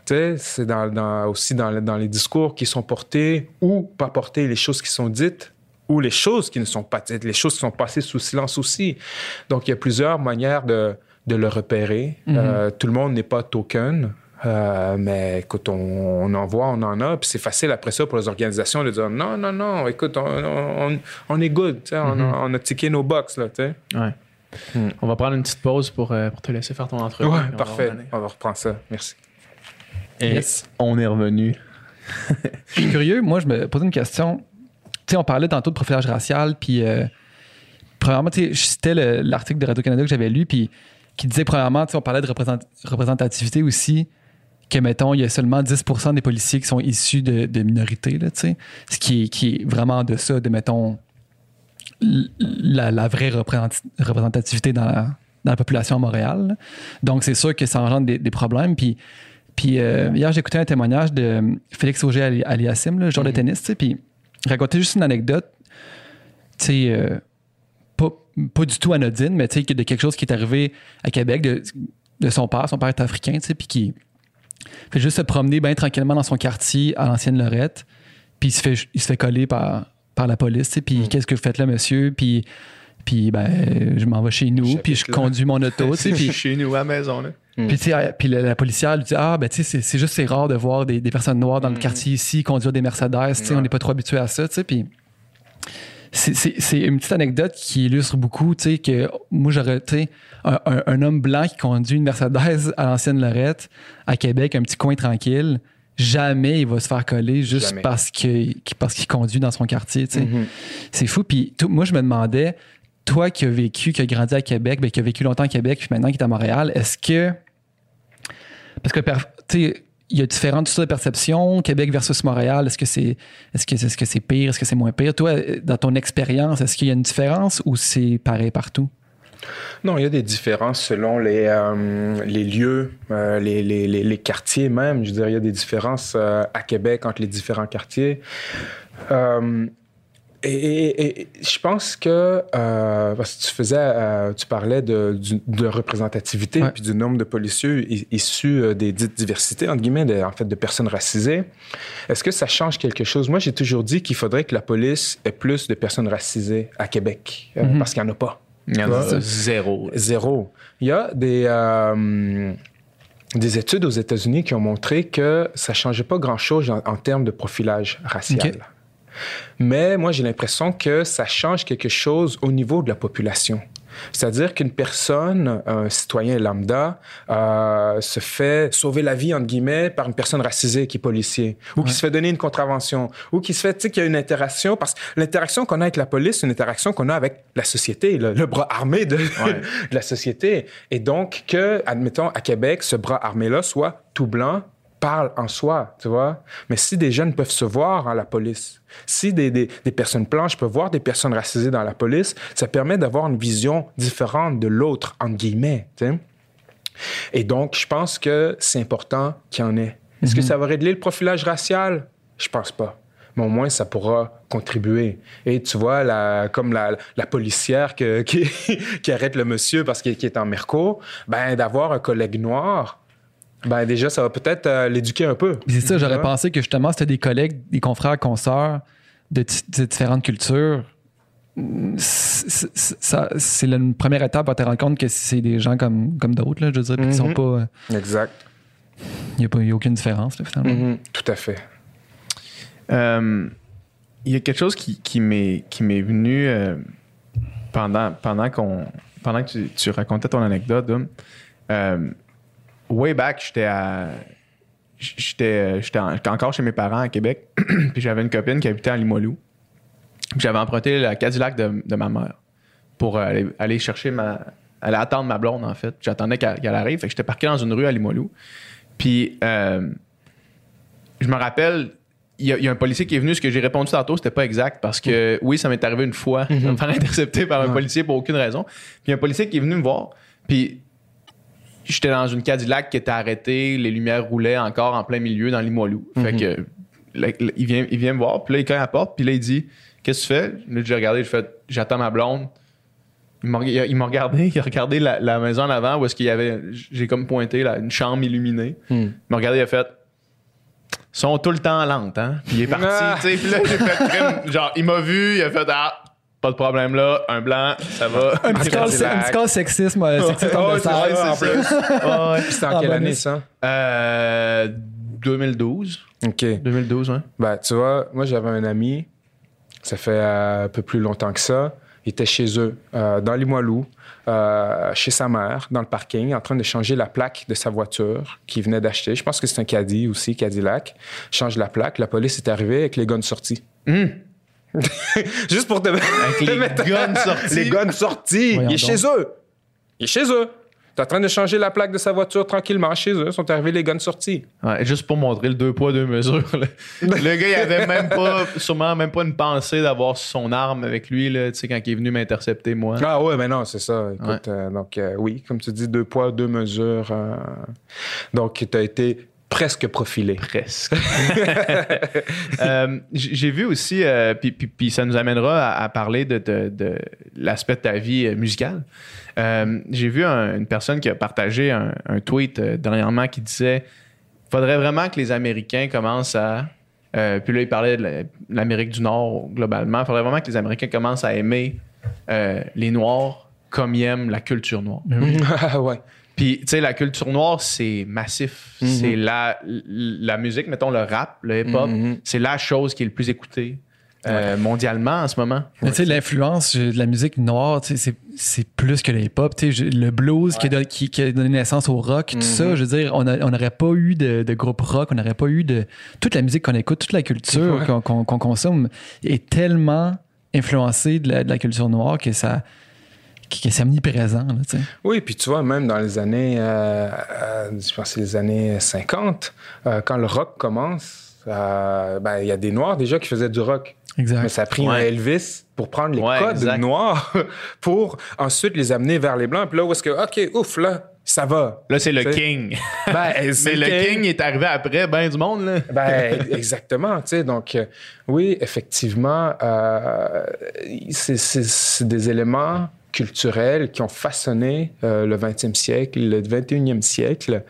tu sais, c'est dans, dans- aussi dans, dans les discours qui sont portés ou pas portés, les choses qui sont dites ou les choses qui ne sont pas dites, les choses qui sont passées sous silence aussi. Donc, il y a plusieurs manières de, de le repérer. Euh, tout le monde n'est pas token. Euh, mais écoute, on, on en voit, on en a, puis c'est facile après ça pour les organisations de dire non, non, non, écoute, on, on, on est good, tu sais, on, a, on a tické nos box, là, tu sais. Ouais. Hmm. On va prendre une petite pause pour, euh, pour te laisser faire ton entrevue. Ouais, puis on va parfait. On va reprendre ça. Merci. Et Yes. on est revenu. Je suis curieux, moi, je me posais une question. Tu sais, on parlait tantôt de profilage racial, puis euh, premièrement, tu sais, je citais le- l'article de Radio-Canada que j'avais lu, puis qui disait, premièrement, tu sais, on parlait de représent- représentativité aussi, que, mettons, il y a seulement 10% des policiers qui sont issus de, de minorités, là. Ce qui est, qui est vraiment de ça, de, mettons, la, la vraie représent- représentativité dans la, dans la population à Montréal. là. Donc, c'est sûr que ça engendre des, des problèmes. Puis, puis euh, hier, j'ai écouté un témoignage de Félix Auger Ali- Aliassim, le joueur de tennis, tu sais, puis racontait juste une anecdote, tu sais, euh, pas, pas du tout anodine, mais tu sais, de quelque chose qui est arrivé à Québec, de, de son père. Son père est africain, tu sais, puis qui fait juste se promener bien tranquillement dans son quartier à l'ancienne Lorette, puis il se fait, il se fait coller par, par la police, tu sais, puis qu'est-ce que vous faites là, monsieur? Puis, puis ben, je m'en vais chez nous, puis je là. conduis mon auto, tu sais, puis chez nous à la maison. Là. puis, tu sais, puis la, la policière lui dit Ah, ben, tu sais, c'est- c'est juste, c'est rare de voir des, des personnes noires dans le quartier ici conduire des Mercedes. Tu sais, on n'est pas trop habitué à ça, tu sais. Puis, c'est- c'est c'est une petite anecdote qui illustre beaucoup, tu sais, que moi, j'aurais, tu sais, un, un- un homme blanc qui conduit une Mercedes à l'ancienne Lorette, à Québec, un petit coin tranquille, jamais il va se faire coller juste Jamais. parce que- parce qu'il conduit dans son quartier, tu sais. Mhm. C'est fou. Puis tout- moi, je me demandais, toi qui as vécu, qui as grandi à Québec, ben, qui as vécu longtemps à Québec, puis maintenant qui est à Montréal, est-ce que. Parce que, tu sais, il y a différentes sortes de perceptions, Québec versus Montréal. Est-ce que c'est est-ce que, est-ce c'est pire? Est-ce que c'est moins pire? Toi, dans ton expérience, est-ce qu'il y a une différence ou c'est pareil partout? Non, il y a des différences selon les, euh, les lieux, euh, les, les, les, quartiers même. Je veux dire, il y a des différences euh, à Québec entre les différents quartiers. Et, et- et je pense que euh, parce que tu faisais, euh, tu parlais de, du- de représentativité Ouais. puis du nombre de policiers i- issus euh, des dites diversités entre guillemets, de- en fait, de personnes racisées. Est-ce que ça change quelque chose? Moi, j'ai toujours dit qu'il faudrait que la police ait plus de personnes racisées à Québec euh, Mhm. parce qu'il n'y en a pas. Il y en a zéro. Zéro. Il y a des, euh, des études aux États-Unis qui ont montré que ça ne changeait pas grand-chose en, en termes de profilage racial. Mais moi, j'ai l'impression que ça change quelque chose au niveau de la population. C'est-à-dire qu'une personne, un citoyen lambda, euh, se fait sauver la vie, entre guillemets, par une personne racisée qui est policier, ou qui se fait donner une contravention, ou qui se fait, tu sais, qu'il y a une interaction, parce que l'interaction qu'on a avec la police, c'est une interaction qu'on a avec la société, le, le bras armé de, de la société. Et donc, que, admettons, à Québec, ce bras armé-là soit tout blanc, parle en soi, tu vois. Mais si des jeunes peuvent se voir à la police, si des, des, des personnes blanches peuvent voir des personnes racisées dans la police, ça permet d'avoir une vision différente de l'autre, entre guillemets, tu sais. Et donc, je pense que c'est important qu'il y en ait. Est-ce que ça va régler le profilage racial? Je pense pas. Mais au moins, ça pourra contribuer. Et tu vois, la, comme la, la policière que- qui, qui arrête le monsieur parce qu'il qu'il est en merco, ben, d'avoir un collègue noir, ben, déjà, ça va peut-être euh, l'éduquer un peu. C'est ça, j'aurais pensé que justement, c'était des collègues, des confrères, consoeurs de, différentes cultures. C'est- C'est ça- c'est la une première étape à te rendre compte que c'est des gens comme, comme d'autres, là, je veux dire, qui sont Mhm. pas. Exact. Il n'y a, pas- il y a aucune différence, là, finalement. Mhm, Tout à fait. Euh, Il y a quelque chose qui, qui m'est qui m'est venu euh, pendant, pendant, qu'on, pendant que tu, tu racontais ton anecdote. Dom. Way back, j'étais à. J'étais, j'étais, en- j'étais encore chez mes parents à Québec. puis j'avais une copine qui habitait à Limoilou. Puis j'avais emprunté la Cadillac de, de ma mère pour aller, aller chercher ma. Aller attendre ma blonde, en fait. J'attendais qu'elle, qu'elle arrive. Fait que j'étais parqué dans une rue à Limoilou. Puis euh, je me rappelle, il y, a, il y a un policier qui est venu. Ce que j'ai répondu tantôt, c'était pas exact parce que oui, ça m'est arrivé une fois de me faire intercepter par un policier pour aucune raison. Puis un policier qui est venu me voir. Puis j'étais dans une Cadillac qui était arrêtée, les lumières roulaient encore en plein milieu dans Limoilou. Fait que là, il, vient, il vient me voir, puis là, il cogne à la porte, puis là, il dit Qu'est-ce que tu fais Là, j'ai regardé, j'ai fait J'attends ma blonde. Il m'a regardé, il a regardé la, la maison en avant où est-ce qu'il y avait, j'ai comme pointé là, une chambre illuminée. Il m'a regardé, il a fait Ils sont tout le temps lentes, hein. Puis il est parti, Ah. tu sais. Puis là, j'ai fait. Genre, il m'a vu, il a fait Ah, pas de problème là, un blanc, ça va. Un petit cas sexisme, euh, sexisme Oh, en c'est plus. C'était en Ah, quelle année, ça? Euh, 2012. OK. 2012, ouais. Ben, tu vois, moi, j'avais un ami, ça fait euh, un peu plus longtemps que ça. Il était chez eux, euh, dans Limoilou, euh, chez sa mère, dans le parking, en train de changer la plaque de sa voiture qu'il venait d'acheter. Je pense que c'est un caddie aussi, Cadillac. Change la plaque. La police est arrivée avec les guns sortis. Hum. Juste pour te Avec les guns sortis. Les guns sortis. Voyons il est donc. chez eux. Il est chez eux. T'es en train de changer la plaque de sa voiture tranquillement chez eux. Sont arrivés les guns sortis. Ouais, juste pour montrer le deux poids, deux mesures. là. le gars, il avait même pas, sûrement même pas une pensée d'avoir son arme avec lui, là, tu sais, quand il est venu m'intercepter, moi. Ah ouais, mais non, c'est ça. Écoute, euh, donc euh, oui, comme tu dis, deux poids, deux mesures. euh, donc, tu as été presque profilé. Presque. Euh, J'ai vu aussi, euh, puis, puis- puis ça nous amènera à, à parler de, de- de l'aspect de ta vie euh, musicale. Euh, J'ai vu un- une personne qui a partagé un, un tweet euh, dernièrement qui disait faudrait vraiment que les Américains commencent à. euh, puis là, il parlait de la- de l'Amérique du Nord globalement. Il faudrait vraiment que les Américains commencent à aimer euh, les Noirs comme ils aiment la culture noire. Ah ouais. Puis, tu sais, la culture noire, c'est massif. C'est la, la musique, mettons le rap, le hip-hop, Mhm. c'est la chose qui est le plus écoutée euh, mondialement en ce moment. Mais tu sais, l'influence euh, de la musique noire, c'est c'est plus que le hip-hop. Tu sais, je- le blues qui, a don- qui- qui a donné naissance au rock, tout ça, je veux dire, on n'aurait pas eu de, de groupe rock, on n'aurait pas eu de. Toute la musique qu'on écoute, toute la culture qu'on consomme est tellement influencée de la, de la culture noire que ça. Que c'est omniprésent. Là. Oui, puis tu vois, même dans les années, euh, euh, je pense que les années 50, euh, quand le rock commence, euh, ben, il y a des Noirs déjà qui faisaient du rock. Exact. Mais ça a pris un. Elvis pour prendre les Ouais, codes exact. noirs pour ensuite les amener vers les blancs. Puis là, où est-ce que, OK, ouf, là, ça va. Là, c'est le king. Ben, Mais c'est le king est arrivé après ben du monde, là. Ben, exactement, tu sais. Donc, euh, oui, effectivement, euh, c'est- c'est c'est des éléments culturels qui ont façonné euh, le 20e siècle, le 21e siècle,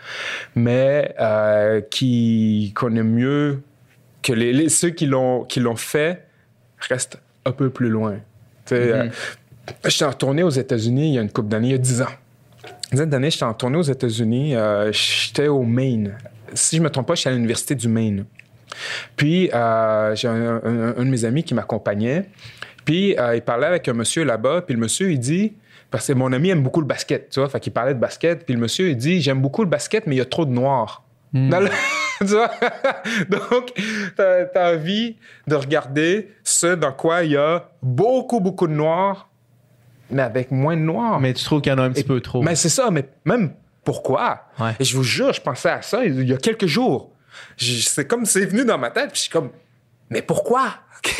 mais euh, qui connaît mieux que les, les- ceux qui l'ont qui l'ont fait restent un peu plus loin. Sais, euh, J'étais en tournée aux États-Unis il y a une couple d'années, il y a 10 ans. Une dizaine d'années, j'étais en tournée aux États-Unis. euh, j'étais au Maine. Si je me trompe pas, j'étais à l'université du Maine. Puis, j'ai un, un- un de mes amis qui m'accompagnait. Puis, euh, il parlait avec un monsieur là-bas. Puis, le monsieur, il dit, parce que mon ami aime beaucoup le basket, tu vois, fait qu'il parlait de basket. Puis, le monsieur, il dit, j'aime beaucoup le basket, mais il y a trop de noirs. Dans le- tu vois? Donc, t'as as envie de regarder ce dans quoi il y a beaucoup, beaucoup de noirs, mais avec moins de noirs. Mais tu trouves qu'il y en a un petit Et- peu trop. Mais c'est ça, mais même pourquoi? Ouais. Et je vous jure, je pensais à ça il y a quelques jours. C'est comme c'est venu dans ma tête, puis je suis comme, mais pourquoi?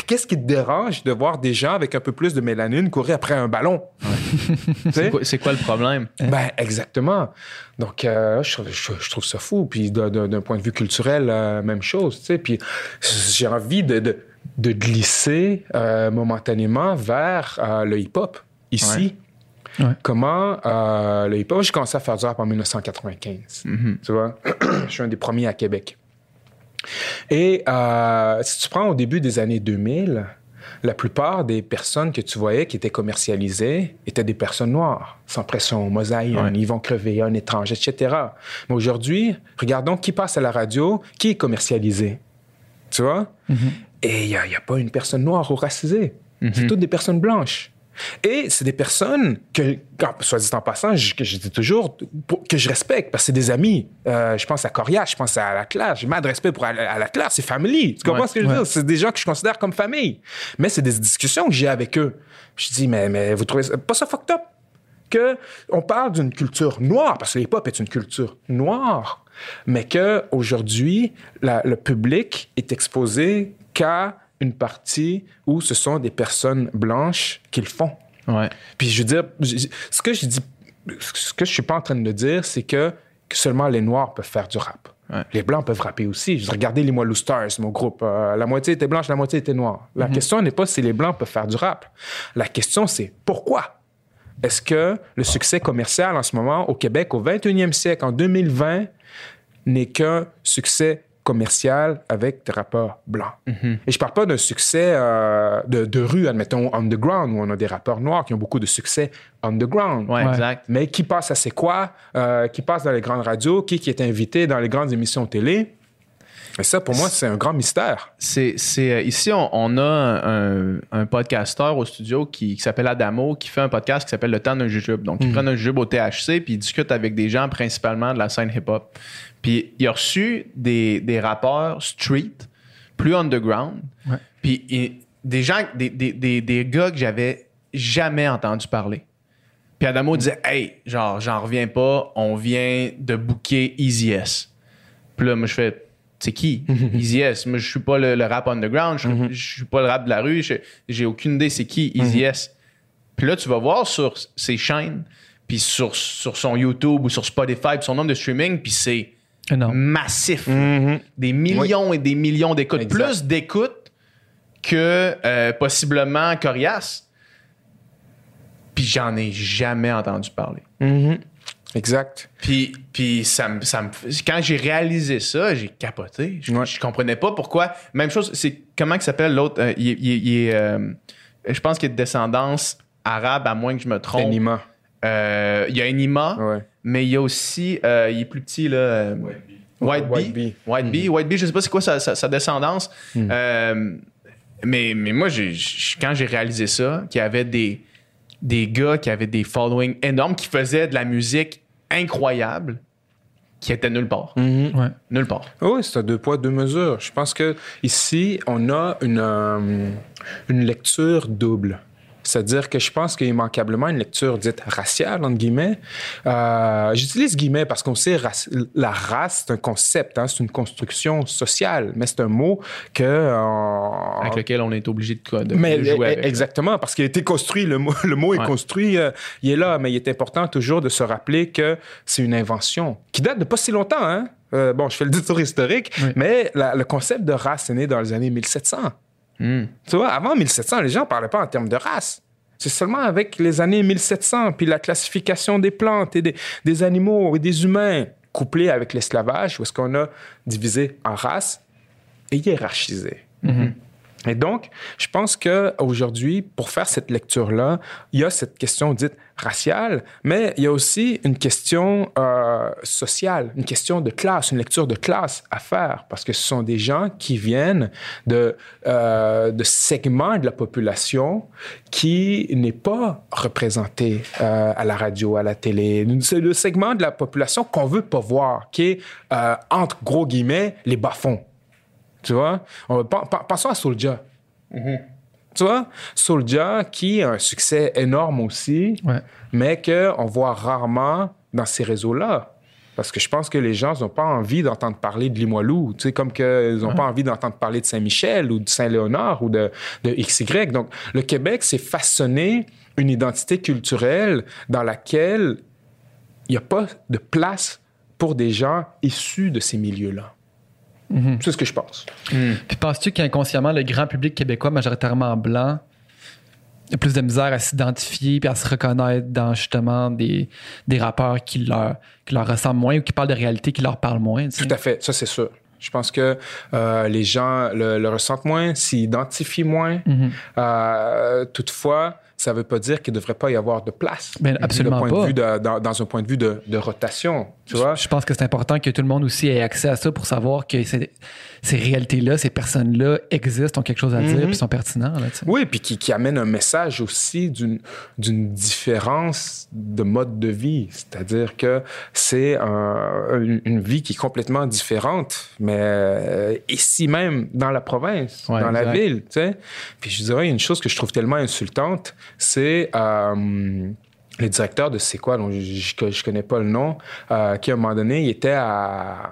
Qu'est-ce qui te dérange de voir des gens avec un peu plus de mélanine courir après un ballon? C'est quoi, c'est quoi le problème? Ben, exactement. Donc, euh, je, trouve- je- je trouve ça fou. Puis, d'un- point de vue culturel, euh, même chose. Puis, j'ai envie de, de, de glisser euh, momentanément vers euh, le hip-hop ici. Ouais. Ouais. Comment euh, le hip-hop, j'ai commencé à faire du rap en 1995. Mhm. Tu vois, je suis un des premiers à Québec. Et euh, si tu prends au début des années 2000, la plupart des personnes que tu voyais qui étaient commercialisées étaient des personnes noires, sans pression, mosaïque, Ouais. ils vont crever, un étrange, etc. Mais aujourd'hui, regardons qui passe à la radio, qui est commercialisé. Tu vois? Et il n'y a, il y a pas une personne noire ou racisée. C'est toutes des personnes blanches. Et c'est des personnes que, soit dit en passant, je, que je dis toujours, que je respecte, parce que c'est des amis. Euh, je pense à Corias, je pense à la classe. J'ai mal de respect pour à, la classe, c'est family. Tu comprends Ouais, ce que je veux ouais. dire? C'est des gens que je considère comme famille. Mais c'est des discussions que j'ai avec eux. Je dis, mais, mais vous trouvez ça- pas ça fucked up? que on parle d'une culture noire, parce que l'hip-hop est une culture noire, mais que aujourd'hui le public est exposé qu'à une partie où ce sont des personnes blanches qui le font. Ouais. Puis je veux dire, ce que je dis, ce que je suis pas en train de dire, c'est que, que seulement les noirs peuvent faire du rap. Ouais. Les blancs peuvent rapper aussi. Je regardais les Moilou Stars, mon groupe. euh, la moitié était blanche, la moitié était noire. La question n'est pas si les blancs peuvent faire du rap. La question, c'est pourquoi? Est-ce que le succès commercial en ce moment au Québec, au 21e siècle, en 2020, n'est qu'un succès commercial avec des rappeurs blancs. Et je parle pas d'un succès euh, de, de rue, admettons, underground, où on a des rappeurs noirs qui ont beaucoup de succès underground. Ouais, Ouais. exact. Mais qui passe à C'est quoi, euh, qui passe dans les grandes radios, qui, qui est invité dans les grandes émissions télé. Et ça, pour moi, c'est un grand mystère. C'est, c'est, euh, ici, on, on a un, un podcasteur au studio qui, qui s'appelle Adamo, qui fait un podcast qui s'appelle Le temps d'un jujube. Donc, il prend un jujube au THC, puis il discute avec des gens principalement de la scène hip-hop. Puis, il a reçu des, des rappeurs street, plus underground. Ouais. Puis, il- des gens, des, des, des, des gars que j'avais jamais entendu parler. Puis Adamo disait, hey, genre, j'en reviens pas, on vient de booker Easy S. Puis là, moi, je fais, c'est qui? Easy S? Moi, je suis pas le, le rap underground, je, je suis pas le rap de la rue, j'ai aucune idée c'est qui Easy S. Puis là, tu vas voir sur ses chaînes, puis sur, sur son YouTube ou sur Spotify, puis son nombre de streaming, puis c'est Énorme. massif. Mhm. Des millions et des millions d'écoutes. Exact. Plus d'écoutes que euh, possiblement Corias. Puis j'en ai jamais entendu parler. Mhm. Exact. Puis, puis ça me, ça me- quand j'ai réalisé ça, j'ai capoté. Je, Ouais. je comprenais pas pourquoi. Même chose, c'est comment il s'appelle l'autre euh, Il, il euh, je pense qu'il est de descendance arabe, à moins que je me trompe. Anima. Euh, il y a Enima, Ouais. mais il y a aussi, euh, il est plus petit, là. euh, White Bee. White Bee. White Bee. White Bee, je sais pas c'est quoi sa, sa- sa descendance. Euh, mais, mais moi, j'ai- j'ai- quand j'ai réalisé ça, qu'il y avait des, des gars qui avaient des followings énormes, qui faisaient de la musique incroyable, qui étaient nulle part. Ouais. Nulle part. Oui, c'est à deux poids, deux mesures. Je pense que ici, on a une, euh, une lecture double. C'est-à-dire que je pense qu'il y a immanquablement une lecture dite raciale, entre guillemets. Euh, J'utilise guillemets parce qu'on sait race- la race, c'est un concept, hein, c'est une construction sociale, mais c'est un mot que... euh, Avec lequel on est obligé de, de mais jouer e- avec. exactement, parce qu'il a été construit, le mot, le mot Ouais. est construit, euh, il est là, mais il est important toujours de se rappeler que c'est une invention qui date de pas si longtemps. Hein? Euh, bon, je fais le détour historique, Oui. mais la- le concept de race est né dans les années 1700. Hmm. Tu vois, avant 1700, les gens ne parlaient pas en termes de race. C'est seulement avec les années 1700, puis la classification des plantes et des, animaux et des humains, couplée avec l'esclavage, où est-ce qu'on a divisé en races et hiérarchisé. Et donc, je pense qu'aujourd'hui, pour faire cette lecture-là, il y a cette question dite raciale, mais il y a aussi une question euh, sociale, une question de classe, une lecture de classe à faire, parce que ce sont des gens qui viennent de, euh, de segments de la population qui n'est pas représenté euh, à la radio, à la télé. C'est le segment de la population qu'on veut pas voir, qui est, euh, entre gros guillemets, les bas-fonds. Tu vois? On, pa- pa- passons à Soulja. Tu vois? Soulja, qui a un succès énorme aussi, Ouais. mais qu'on voit rarement dans ces réseaux-là. Parce que je pense que les gens n'ont pas envie d'entendre parler de Limoilou, tu sais, comme qu'ils n'ont pas envie d'entendre parler de Saint-Michel ou de Saint-Léonard ou de, de XY. Donc, le Québec s'est façonné une identité culturelle dans laquelle il n'y a pas de place pour des gens issus de ces milieux-là. C'est ce que je pense. Puis penses-tu qu'inconsciemment, le grand public québécois, majoritairement blanc, a plus de misère à s'identifier puis à se reconnaître dans justement des, des rappeurs qui leur, qui leur ressemblent moins ou qui parlent de réalité qui leur parlent moins? tu sais? Tout à fait, ça c'est sûr. Je pense que euh, les gens le, le ressentent moins, s'identifient moins. Mhm. Euh, toutefois, ça ne veut pas dire qu'il ne devrait pas y avoir de place. Absolument point pas. De vue de- dans, dans un point de vue de, de rotation, tu vois? Je pense que c'est important que tout le monde aussi ait accès à ça pour savoir que ces, ces réalités-là, ces personnes-là existent, ont quelque chose à dire puis sont pertinents. Là. Oui, puis qui, qui amène un message aussi d'une différence de mode de vie. C'est-à-dire que c'est un- une, vie qui est complètement différente, mais euh, ici même, dans la province, Ouais, dans la ville, tu sais. Puis je dirais, une chose que je trouve tellement insultante, c'est... euh, le directeur de c'est quoi, dont je, je, je connais pas le nom, euh, qui à un moment donné, il était à...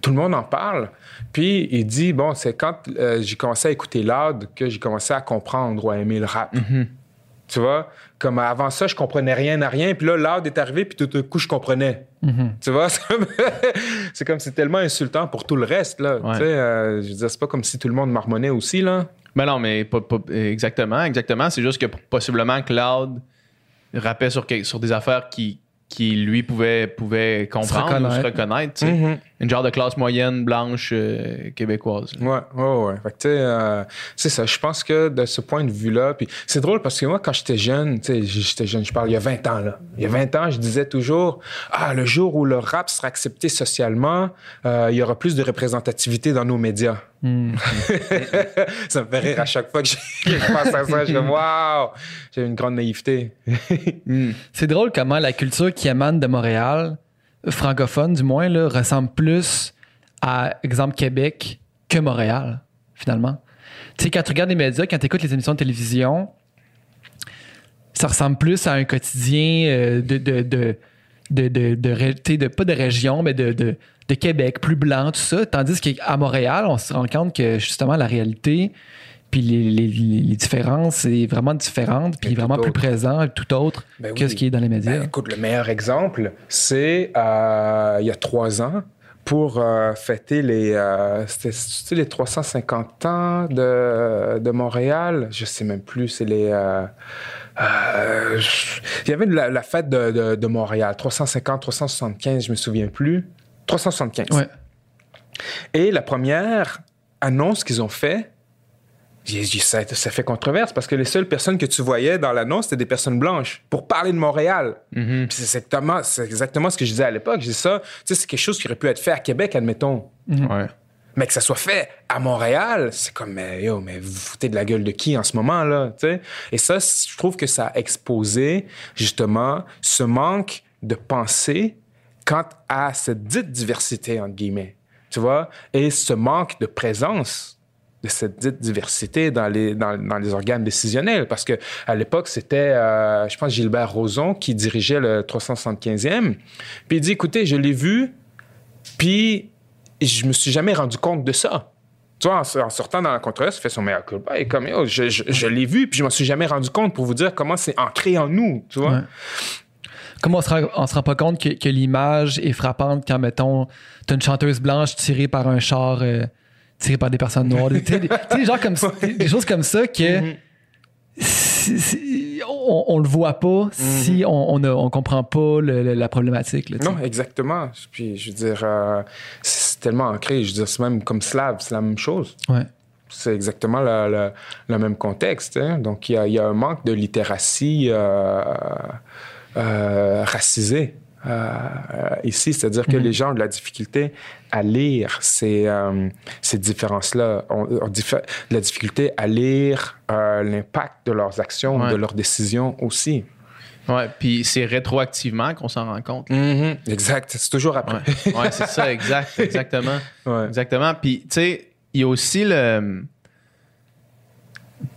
Tout le monde en parle. Puis il dit, bon, c'est quand euh, j'ai commencé à écouter Loud que j'ai commencé à comprendre ou à aimer le rap. Tu vois? Comme avant ça, je comprenais rien à rien. Puis là, Loud est arrivé, puis tout d'un coup, je comprenais. Tu vois? C'est comme- c'est tellement insultant pour tout le reste, là. Ouais. Tu sais, euh, je veux dire, c'est pas comme si tout le monde marmonnait aussi, là. Mais non, mais pas, pas- exactement, exactement. C'est juste que possiblement Cloud rappait sur des affaires qui, qui lui pouvait, pouvait comprendre ou reconnaître. se reconnaître. tu sais. Mhm. Une genre de classe moyenne blanche euh, québécoise. Ouais, ouais, ouais. Fait que, tu sais, euh, c'est ça. Je pense que de ce point de vue-là, puis c'est drôle parce que moi, quand j'étais jeune, tu sais, j'étais jeune, je parle il y a 20 ans, là. Il y a 20 ans, je disais toujours, ah, le jour où le rap sera accepté socialement, euh, il y aura plus de représentativité dans nos médias. Hmm. ça me fait rire à chaque fois que je pense à ça. Je dis, waouh, j'ai une grande naïveté. C'est drôle comment la culture qui émane de Montréal, francophone du moins, là, ressemble plus à, exemple, Québec que Montréal, finalement. Tu sais, quand tu regardes les médias, quand tu écoutes les émissions de télévision, ça ressemble plus à un quotidien euh, de, de, de, de, de, de sais, de- pas de région, mais de, de, de Québec, plus blanc, tout ça. Tandis qu'à Montréal, on se rend compte que justement la réalité, puis les, les, les différences, c'est vraiment différente, puis vraiment plus présent, tout autre Ben que oui. ce qui est dans les médias. Ben, écoute, le meilleur exemple, c'est euh, il y a trois ans, pour euh, fêter les, euh, les 350 ans de, de Montréal. Je sais même plus, c'est les... euh, je- il y avait la, la fête de, de- de Montréal, 350, 375, je me souviens plus. 375. Ouais. Et la première annonce qu'ils ont fait, j'ai- j'ai- ça, ça fait controverse parce que les seules personnes que tu voyais dans l'annonce, c'était des personnes blanches pour parler de Montréal. Mhm. Puis c'est exactement, ce que je disais à l'époque. Je dis ça, tu sais, c'est quelque chose qui aurait pu être fait à Québec, admettons. Ouais. Mais que ça soit fait à Montréal, c'est comme, mais yo, mais vous vous foutez de la gueule de qui en ce moment, là, tu sais? Et ça, je trouve que ça a exposé, justement, ce manque de pensée quant à cette dite diversité, entre guillemets, tu vois? Et ce manque de présence de cette dite diversité dans les, dans, les organes décisionnels. Parce que à l'époque, c'était, euh, je pense, Gilbert Rozon qui dirigeait le 375e. Puis il dit, écoutez, je l'ai vu, puis je me suis jamais rendu compte de ça. Tu vois, en, sortant dans la controverse, il fait son meilleur culpa. Et comme, yo, je, je- je l'ai vu, puis je m'en suis jamais rendu compte pour vous dire comment c'est ancré en nous, tu vois. Comment on se rend, on se rend pas compte que, que l'image est frappante quand, mettons, t'as une chanteuse blanche tirée par un char euh, tiré par des personnes noires. tu sais, des, gens comme des, des choses comme ça que Mhm. si- si- on, on le voit pas si on, on, on comprend pas le- le- la problématique. là. Non, exactement. Puis, je veux dire, euh, c'est tellement ancré. Je veux dire, c'est même comme slave, c'est la même chose. Ouais. C'est exactement le, même contexte. hein. Donc, il y a, il y a un manque de littératie euh, euh, racisée euh, ici. C'est-à-dire que les gens ont de la difficulté à lire ces, euh, ces différences-là, la difficulté à lire euh, l'impact de leurs actions, Ouais. de leurs décisions aussi. Ouais, puis c'est rétroactivement qu'on s'en rend compte. Exact. C'est toujours après. Ouais, Ouais, c'est ça, exact, exactement. Ouais. Exactement. Puis, tu sais, il y a aussi le.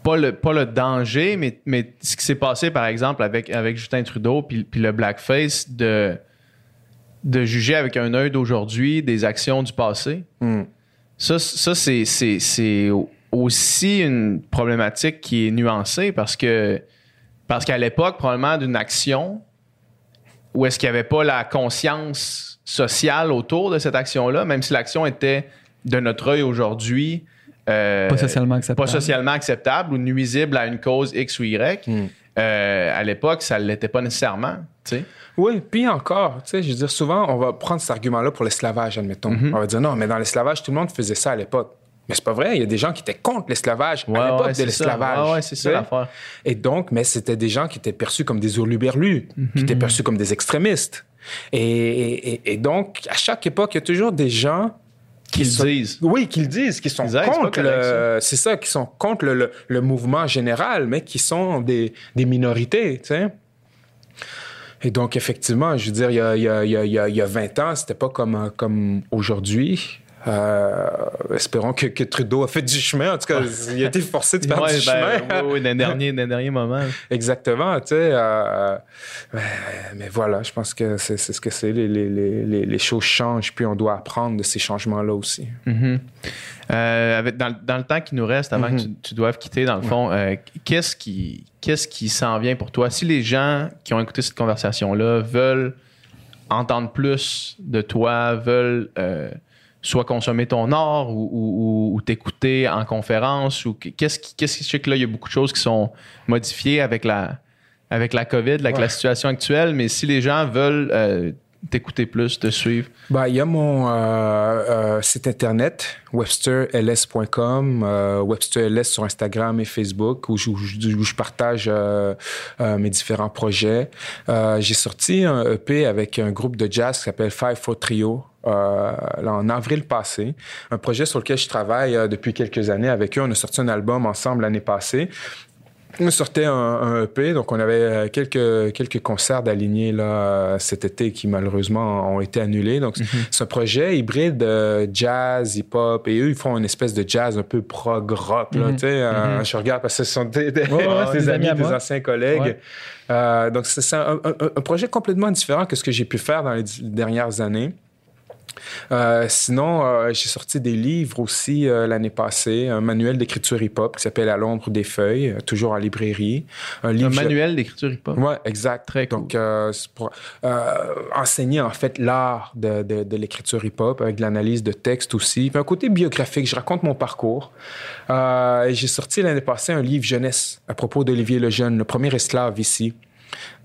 Pas le, pas le danger, mais, mais ce qui s'est passé, par exemple, avec, avec Justin Trudeau, puis, puis le blackface, de, de juger avec un œil d'aujourd'hui des actions du passé. Mm. Ça, ça c'est, c'est, c'est aussi une problématique qui est nuancée parce que parce qu'à l'époque, probablement d'une action où est-ce qu'il n'y avait pas la conscience sociale autour de cette action-là, même si l'action était de notre œil aujourd'hui euh, Pas socialement acceptable. pas socialement acceptable ou nuisible à une cause X ou Y. Mm. euh, à l'époque, ça ne l'était pas nécessairement. tu sais. Oui, puis encore, tu sais, je veux dire, souvent, on va prendre cet argument-là pour l'esclavage, admettons. Mhm. On va dire, non, mais dans l'esclavage, tout le monde faisait ça à l'époque. Mais c'est pas vrai, il y a des gens qui étaient contre l'esclavage Ouais, à l'époque ouais, de c'est ça. l'esclavage. Ouais, ouais, c'est ça l'affaire. Et donc, mais c'était des gens qui étaient perçus comme des hurluberlus, qui étaient perçus comme des extrémistes. Et, et- et donc, à chaque époque, il y a toujours des gens Qu'ils sont- disent. Oui, qu'ils disent, qui sont contre le, c'est ça, qui sont contre le, mouvement général, mais qui sont des, des minorités, tu sais. Et donc, effectivement, je veux dire, il y a, il y a- il y a- il y a- il y a 20 ans, c'était pas comme, comme aujourd'hui. Euh, espérons que, que Trudeau a fait du chemin. En tout cas, il a été forcé de faire Ouais, du ben, chemin. oui, oui, d'un dernier, d'un dernier moment. Exactement, tu sais. euh, mais, mais voilà, je pense que c'est ce que c'est. Les, les, les, les choses changent, puis on doit apprendre de ces changements-là aussi. Mhm. Euh, avec- dans, dans le temps qui nous reste avant que tu, tu doives quitter, dans le fond, euh, qu'est-ce qui, qu'est-ce qui s'en vient pour toi? Si les gens qui ont écouté cette conversation-là veulent entendre plus de toi, veulent euh, soit consommer ton art ou, ou- ou- ou t'écouter en conférence, ou qu'est-ce qui, qu'est-ce qui, je sais que là, il y a beaucoup de choses qui sont modifiées avec la, avec la COVID, avec Ouais. la situation actuelle, mais si les gens veulent euh, t'écouter plus, te suivre, Bah, il y a mon euh, euh, site internet, websterls.com, euh, websterls sur Instagram et Facebook, où je, partage euh, euh, mes différents projets. Euh, J'ai sorti un EP avec un groupe de jazz qui s'appelle Five Four Trio. euh, là, en avril passé, un projet sur lequel je travaille euh, depuis quelques années avec eux. On a sorti un album ensemble l'année passée. On sortait un, un EP, donc on avait euh, quelques, quelques concerts d'alignés là, cet été qui malheureusement ont été annulés. Donc Mhm. c'est un projet hybride euh, jazz, hip-hop, et eux ils font une espèce de jazz un peu prog rock. Là, tu sais, euh, Mhm. Je regarde parce que ce sont des, des- Ouais, ouais, des des amis, des moi. anciens collègues. Ouais. Euh, donc c'est un, un- un projet complètement différent que ce que j'ai pu faire dans les dernières années. Euh, sinon, euh, j'ai sorti des livres aussi euh, l'année passée, un manuel d'écriture hip-hop qui s'appelle À l'ombre des feuilles, toujours en librairie. Un manuel d'écriture hip-hop? Ouais, exact. Très. Donc, c'est pour enseigner en fait l'art de, de, de l'écriture hip-hop avec de l'analyse de texte aussi. Puis un côté biographique, je raconte mon parcours. J'ai sorti l'année passée un livre jeunesse à propos d'Olivier Lejeune, le premier esclave ici.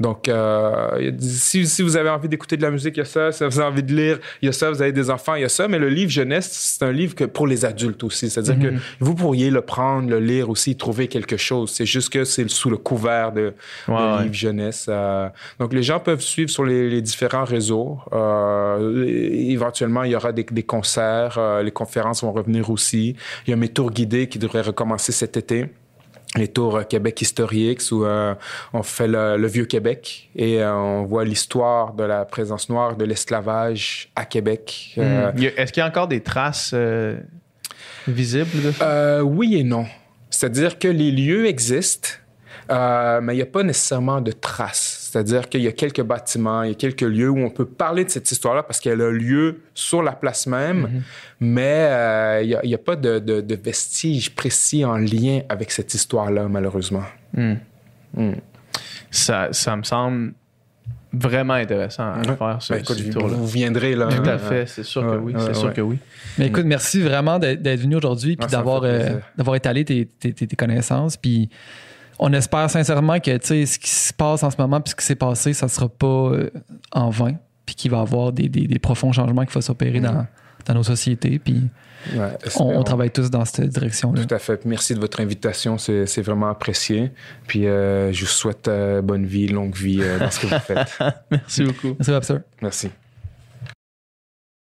Donc, euh, si, si vous avez envie d'écouter de la musique, il y a ça. Si vous avez envie de lire, il y a ça. Vous avez des enfants, il y a ça. Mais le livre jeunesse, c'est un livre que pour les adultes aussi. C'est-à-dire que vous pourriez le prendre, le lire aussi, trouver quelque chose. C'est juste que c'est sous le couvert de, Ouais, de ouais. livre jeunesse. euh. donc, les gens peuvent suivre sur les, les différents réseaux. Euh, éventuellement, il y aura des, des concerts. euh, les conférences vont revenir aussi. Il y a mes tours guidés qui devraient recommencer cet été les tours euh, Québec Historiques où euh, on fait le, le vieux Québec et euh, on voit l'histoire de la présence noire de l'esclavage à Québec. Euh, Hmm. Est-ce qu'il y a encore des traces visibles de ça? oui et non. C'est-à-dire que les lieux existent, euh, mais il n'y a pas nécessairement de traces. C'est-à-dire qu'il y a quelques bâtiments, il y a quelques lieux où on peut parler de cette histoire-là parce qu'elle a lieu sur la place même, mais euh, il n'y a, il y a pas de, de- de vestiges précis en lien avec cette histoire-là, malheureusement. Hmm. Hmm. Ça, ça me semble vraiment intéressant à Ouais. faire ce, Ben, écoute, ce vous, tour-là. vous viendrez là. Tout à fait, c'est sûr que oui. ouais, c'est sûr ouais. que oui. Mais écoute, merci vraiment d'être venu aujourd'hui puis d'avoir euh, d'avoir étalé tes- tes connaissances. Puis on espère sincèrement que tu sais, ce qui se passe en ce moment puis ce qui s'est passé, ça sera pas euh, en vain. Puis qu'il va y avoir des, des- des profonds changements qu'il faut s'opérer dans, dans nos sociétés. Puis ouais, on, travaille tous dans cette direction-là. Tout à fait. Merci de votre invitation. C'est c'est vraiment apprécié. Puis euh, je vous souhaite euh, bonne vie, longue vie euh, dans ce que vous faites. Merci beaucoup. Merci, Webster. Merci.